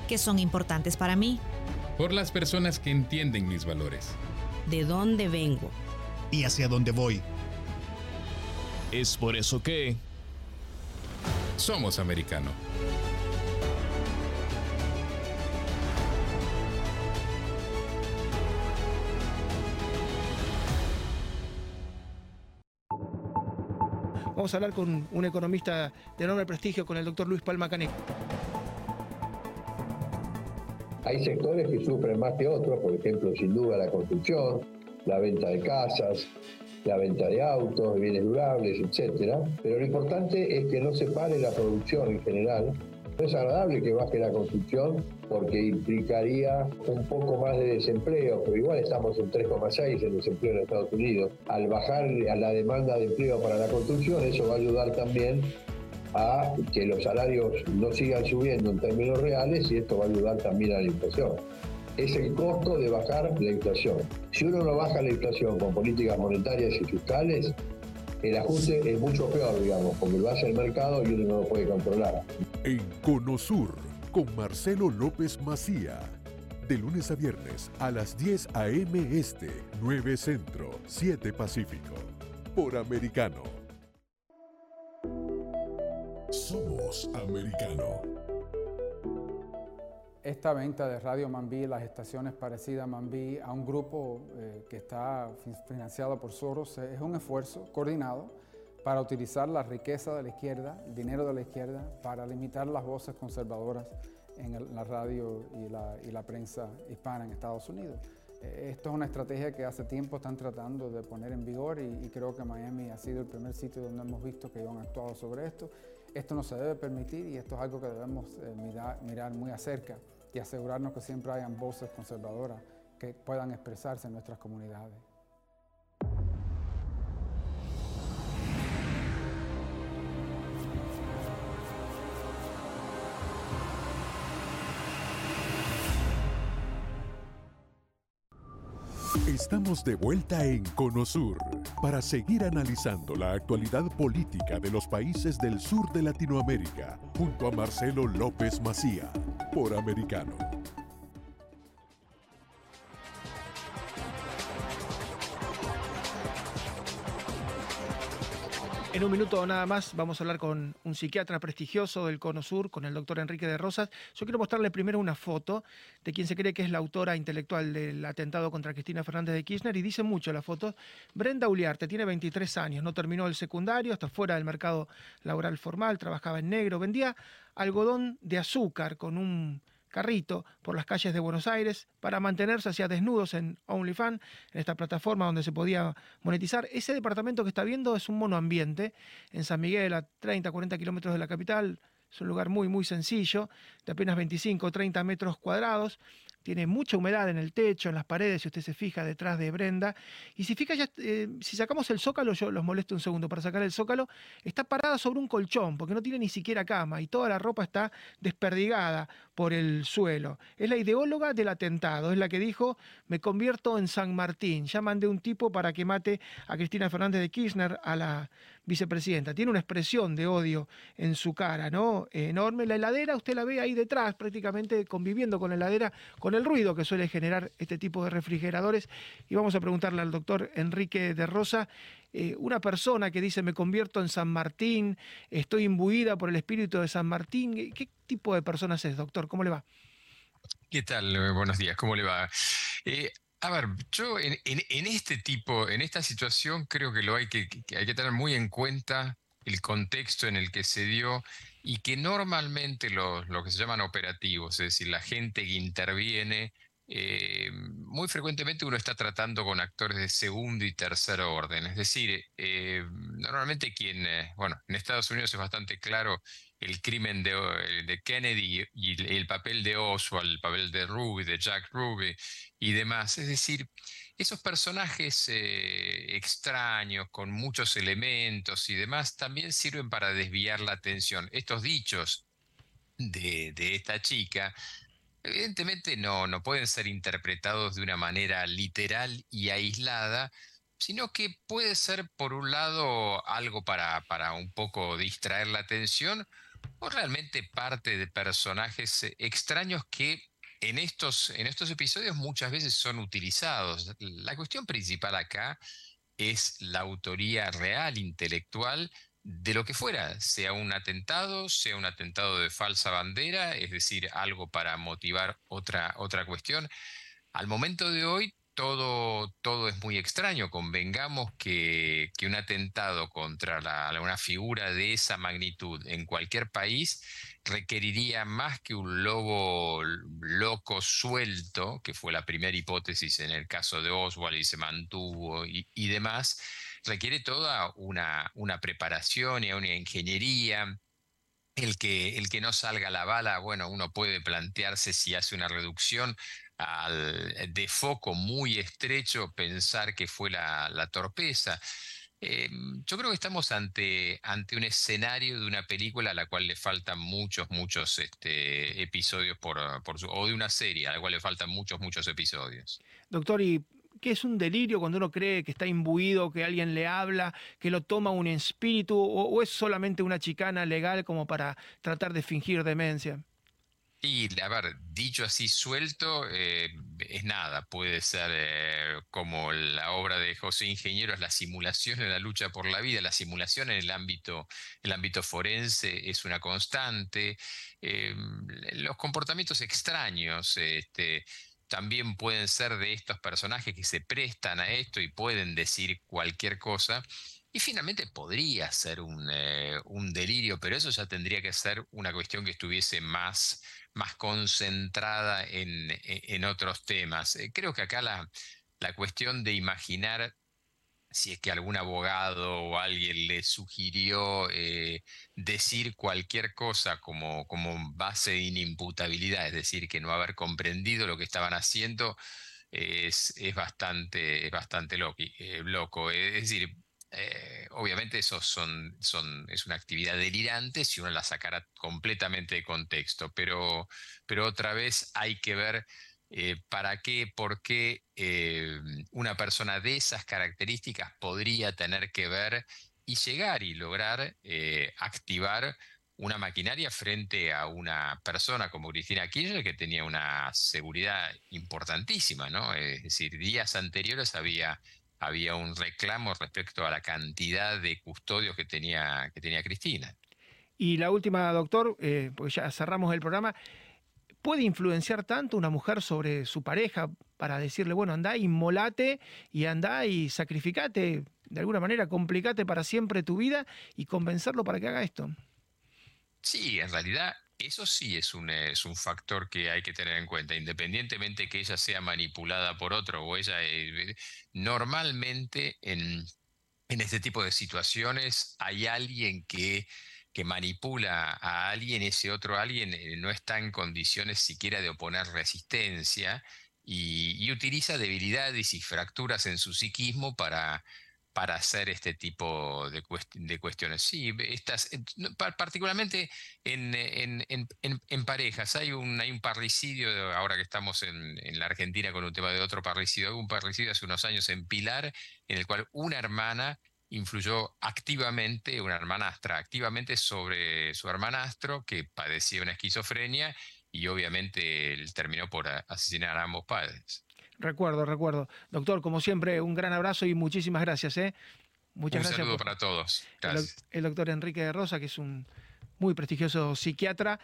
que son importantes para mí. Por las personas que entienden mis valores. De dónde vengo. Y hacia dónde voy. Es por eso que... Somos americano. Vamos a hablar con un economista de enorme prestigio, con el doctor Luis Palma Caneco. Hay sectores que sufren más que otros, por ejemplo, sin duda la construcción, la venta de casas, la venta de autos, bienes durables, etc. Pero lo importante es que no se pare la producción en general. No es agradable que baje la construcción porque implicaría un poco más de desempleo, pero igual estamos en 3,6 en desempleo en Estados Unidos. Al bajar a la demanda de empleo para la construcción, eso va a ayudar también a que los salarios no sigan subiendo en términos reales y esto va a ayudar también a la inflación. Es el costo de bajar la inflación. Si uno no baja la inflación con políticas monetarias y fiscales, el ajuste es mucho peor, digamos, porque lo hace el mercado y uno no lo puede controlar. En Conosur, con Marcelo López Macía. De lunes a viernes a las 10 a.m. Este, 9 Centro, 7 Pacífico. Por Americano. Somos Americano. Esta venta de Radio Mambí, las estaciones parecidas a Mambí, a un grupo eh, que está financiado por Soros, eh, es un esfuerzo coordinado para utilizar la riqueza de la izquierda, el dinero de la izquierda, para limitar las voces conservadoras en la radio y la, prensa hispana en Estados Unidos. Eh, esto es una estrategia que hace tiempo están tratando de poner en vigor y, creo que Miami ha sido el primer sitio donde hemos visto que ellos han actuado sobre esto. Esto no se debe permitir y esto es algo que debemos eh, mirar, mirar muy acerca y asegurarnos que siempre hayan voces conservadoras que puedan expresarse en nuestras comunidades. Estamos de vuelta en Conosur para seguir analizando la actualidad política de los países del sur de Latinoamérica junto a Marcelo López Macía por Americano. En un minuto nada más vamos a hablar con un psiquiatra prestigioso del Cono Sur, con el doctor Enrique de Rosas. Yo quiero mostrarle primero una foto de quien se cree que es la autora intelectual del atentado contra Cristina Fernández de Kirchner y dice mucho la foto. Brenda Uliarte tiene 23 años, no terminó el secundario, está fuera del mercado laboral formal, trabajaba en negro, vendía algodón de azúcar con un carrito por las calles de Buenos Aires para mantenerse hacia desnudos en OnlyFans, en esta plataforma donde se podía monetizar. Ese departamento que está viendo es un monoambiente en San Miguel, a 30, 40 kilómetros de la capital. Es un lugar muy, muy sencillo, de apenas 25, 30 metros cuadrados tiene mucha humedad en el techo, en las paredes, si usted se fija detrás de Brenda. Y si fija, ya, eh, si sacamos el zócalo, yo los molesto un segundo para sacar el zócalo, está parada sobre un colchón, porque no tiene ni siquiera cama y toda la ropa está desperdigada por el suelo. Es la ideóloga del atentado, es la que dijo, me convierto en San Martín. Ya mandé un tipo para que mate a Cristina Fernández de Kirchner, a la vicepresidenta. Tiene una expresión de odio en su cara, ¿no? Enorme. La heladera, usted la ve ahí detrás, prácticamente conviviendo con la heladera, con el ruido que suele generar este tipo de refrigeradores. Y vamos a preguntarle al doctor Enrique de Rosa, eh, una persona que dice me convierto en San Martín, estoy imbuida por el espíritu de San Martín. ¿Qué tipo de personas es, doctor? ¿Cómo le va? ¿Qué tal? Buenos días, ¿cómo le va? Eh, a ver, yo en, este tipo, en esta situación, creo que lo hay que, hay que tener muy en cuenta el contexto en el que se dio y que normalmente lo, lo que se llaman operativos, es decir, la gente que interviene, eh, muy frecuentemente uno está tratando con actores de segundo y tercer orden. Es decir, eh, normalmente quien, eh, bueno, en Estados Unidos es bastante claro el crimen de, de Kennedy y el, papel de Oswald, el papel de Ruby, de Jack Ruby y demás. Es decir, esos personajes eh, extraños, con muchos elementos y demás, también sirven para desviar la atención. Estos dichos de, de esta chica evidentemente no, no pueden ser interpretados de una manera literal y aislada, sino que puede ser, por un lado, algo para, para un poco distraer la atención, o realmente parte de personajes eh, extraños que en estos, en estos episodios muchas veces son utilizados. La cuestión principal acá es la autoría real, intelectual, de lo que fuera, sea un atentado, sea un atentado de falsa bandera, es decir, algo para motivar otra, otra cuestión. Al momento de hoy todo, todo es muy extraño. Convengamos que, un atentado contra una figura de esa magnitud en cualquier país requeriría más que un lobo loco suelto, que fue la primera hipótesis en el caso de Oswald y se mantuvo y, demás, requiere toda una, una preparación y una ingeniería. El que, el que no salga la bala, bueno, uno puede plantearse si hace una reducción al, de foco muy estrecho, pensar que fue la, torpeza. Eh, yo creo que estamos ante, un escenario de una película a la cual le faltan muchos, muchos este, episodios por, por o de una serie a la cual le faltan muchos, muchos episodios. Doctor, ¿y qué es un delirio cuando uno cree que está imbuido, que alguien le habla, que lo toma un espíritu, o es solamente una chicana legal como para tratar de fingir demencia? Y, a dicho así suelto, eh, es nada, puede ser eh, como la obra de José Ingeniero, es la simulación en la lucha por la vida, la simulación en el ámbito, el ámbito forense es una constante, eh, los comportamientos extraños este, también pueden ser de estos personajes que se prestan a esto y pueden decir cualquier cosa. Y finalmente podría ser un, un, delirio, pero eso ya tendría que ser una cuestión que estuviese más más concentrada en, e, otros temas. Eh, creo que acá la, cuestión de imaginar si es que algún abogado o alguien le sugirió eh, decir cualquier cosa como, como base de inimputabilidad, es decir, que no haber comprendido lo que estaban haciendo, es, bastante, bastante eh, loco. Es decir, eh, obviamente eso son, son, es una actividad delirante si uno la sacara completamente de contexto, pero, pero otra vez hay que ver eh, para qué, por qué eh, una persona de esas características podría tener que ver y llegar y lograr activar una maquinaria frente a una persona como Cristina Kirchner que tenía una seguridad importantísima, ¿no? Es decir, días anteriores había había un reclamo respecto a la cantidad de custodios que tenía, que tenía Cristina. Y la última, doctor, eh, porque ya cerramos el programa, ¿puede influenciar tanto una mujer sobre su pareja para decirle, bueno, andá, inmolate y andá y sacrificate, de alguna manera, complicate para siempre tu vida y convencerlo para que haga esto? Sí, en realidad eso sí es un, es un factor que hay que tener en cuenta, independientemente que ella sea manipulada por otro o ella... Eh, normalmente en, en este tipo de situaciones hay alguien que que manipula a alguien, ese otro alguien eh, no está en condiciones siquiera de oponer resistencia y, utiliza debilidades y fracturas en su psiquismo para, para hacer este tipo de, cuestiones. Sí, estas, particularmente en, parejas. Hay un, hay parricidio, ahora que estamos en, la Argentina con un tema de otro parricidio, hay un parricidio hace unos años en Pilar, en el cual una hermana influyó activamente, una hermanastra, activamente sobre su hermanastro que padecía una esquizofrenia y obviamente él terminó por asesinar a ambos padres. Recuerdo, recuerdo. Doctor, como siempre, un gran abrazo y muchísimas gracias. ¿eh? Muchas un gracias. saludo para todos. El, doctor Enrique de Rosa, que es un muy prestigioso psiquiatra.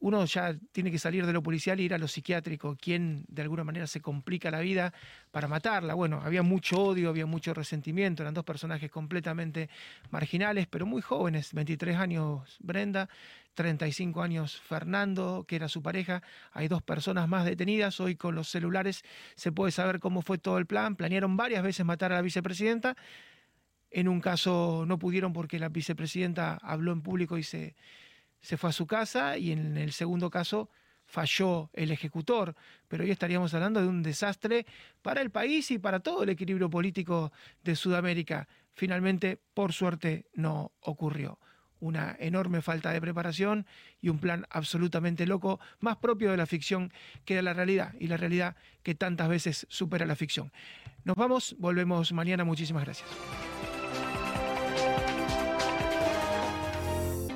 Uno ya tiene que salir de lo policial e ir a lo psiquiátrico. ¿Quién de alguna manera se complica la vida para matarla? Bueno, había mucho odio, había mucho resentimiento. Eran dos personajes completamente marginales, pero muy jóvenes. 23 años Brenda, 35 años Fernando, que era su pareja. Hay dos personas más detenidas. Hoy con los celulares se puede saber cómo fue todo el plan. Planearon varias veces matar a la vicepresidenta. En un caso no pudieron porque la vicepresidenta habló en público y se, se fue a su casa. Y en el segundo caso falló el ejecutor. Pero hoy estaríamos hablando de un desastre para el país y para todo el equilibrio político de Sudamérica. Finalmente, por suerte, no ocurrió una enorme falta de preparación y un plan absolutamente loco, más propio de la ficción que de la realidad, y la realidad que tantas veces supera la ficción. Nos vamos, volvemos mañana, muchísimas gracias.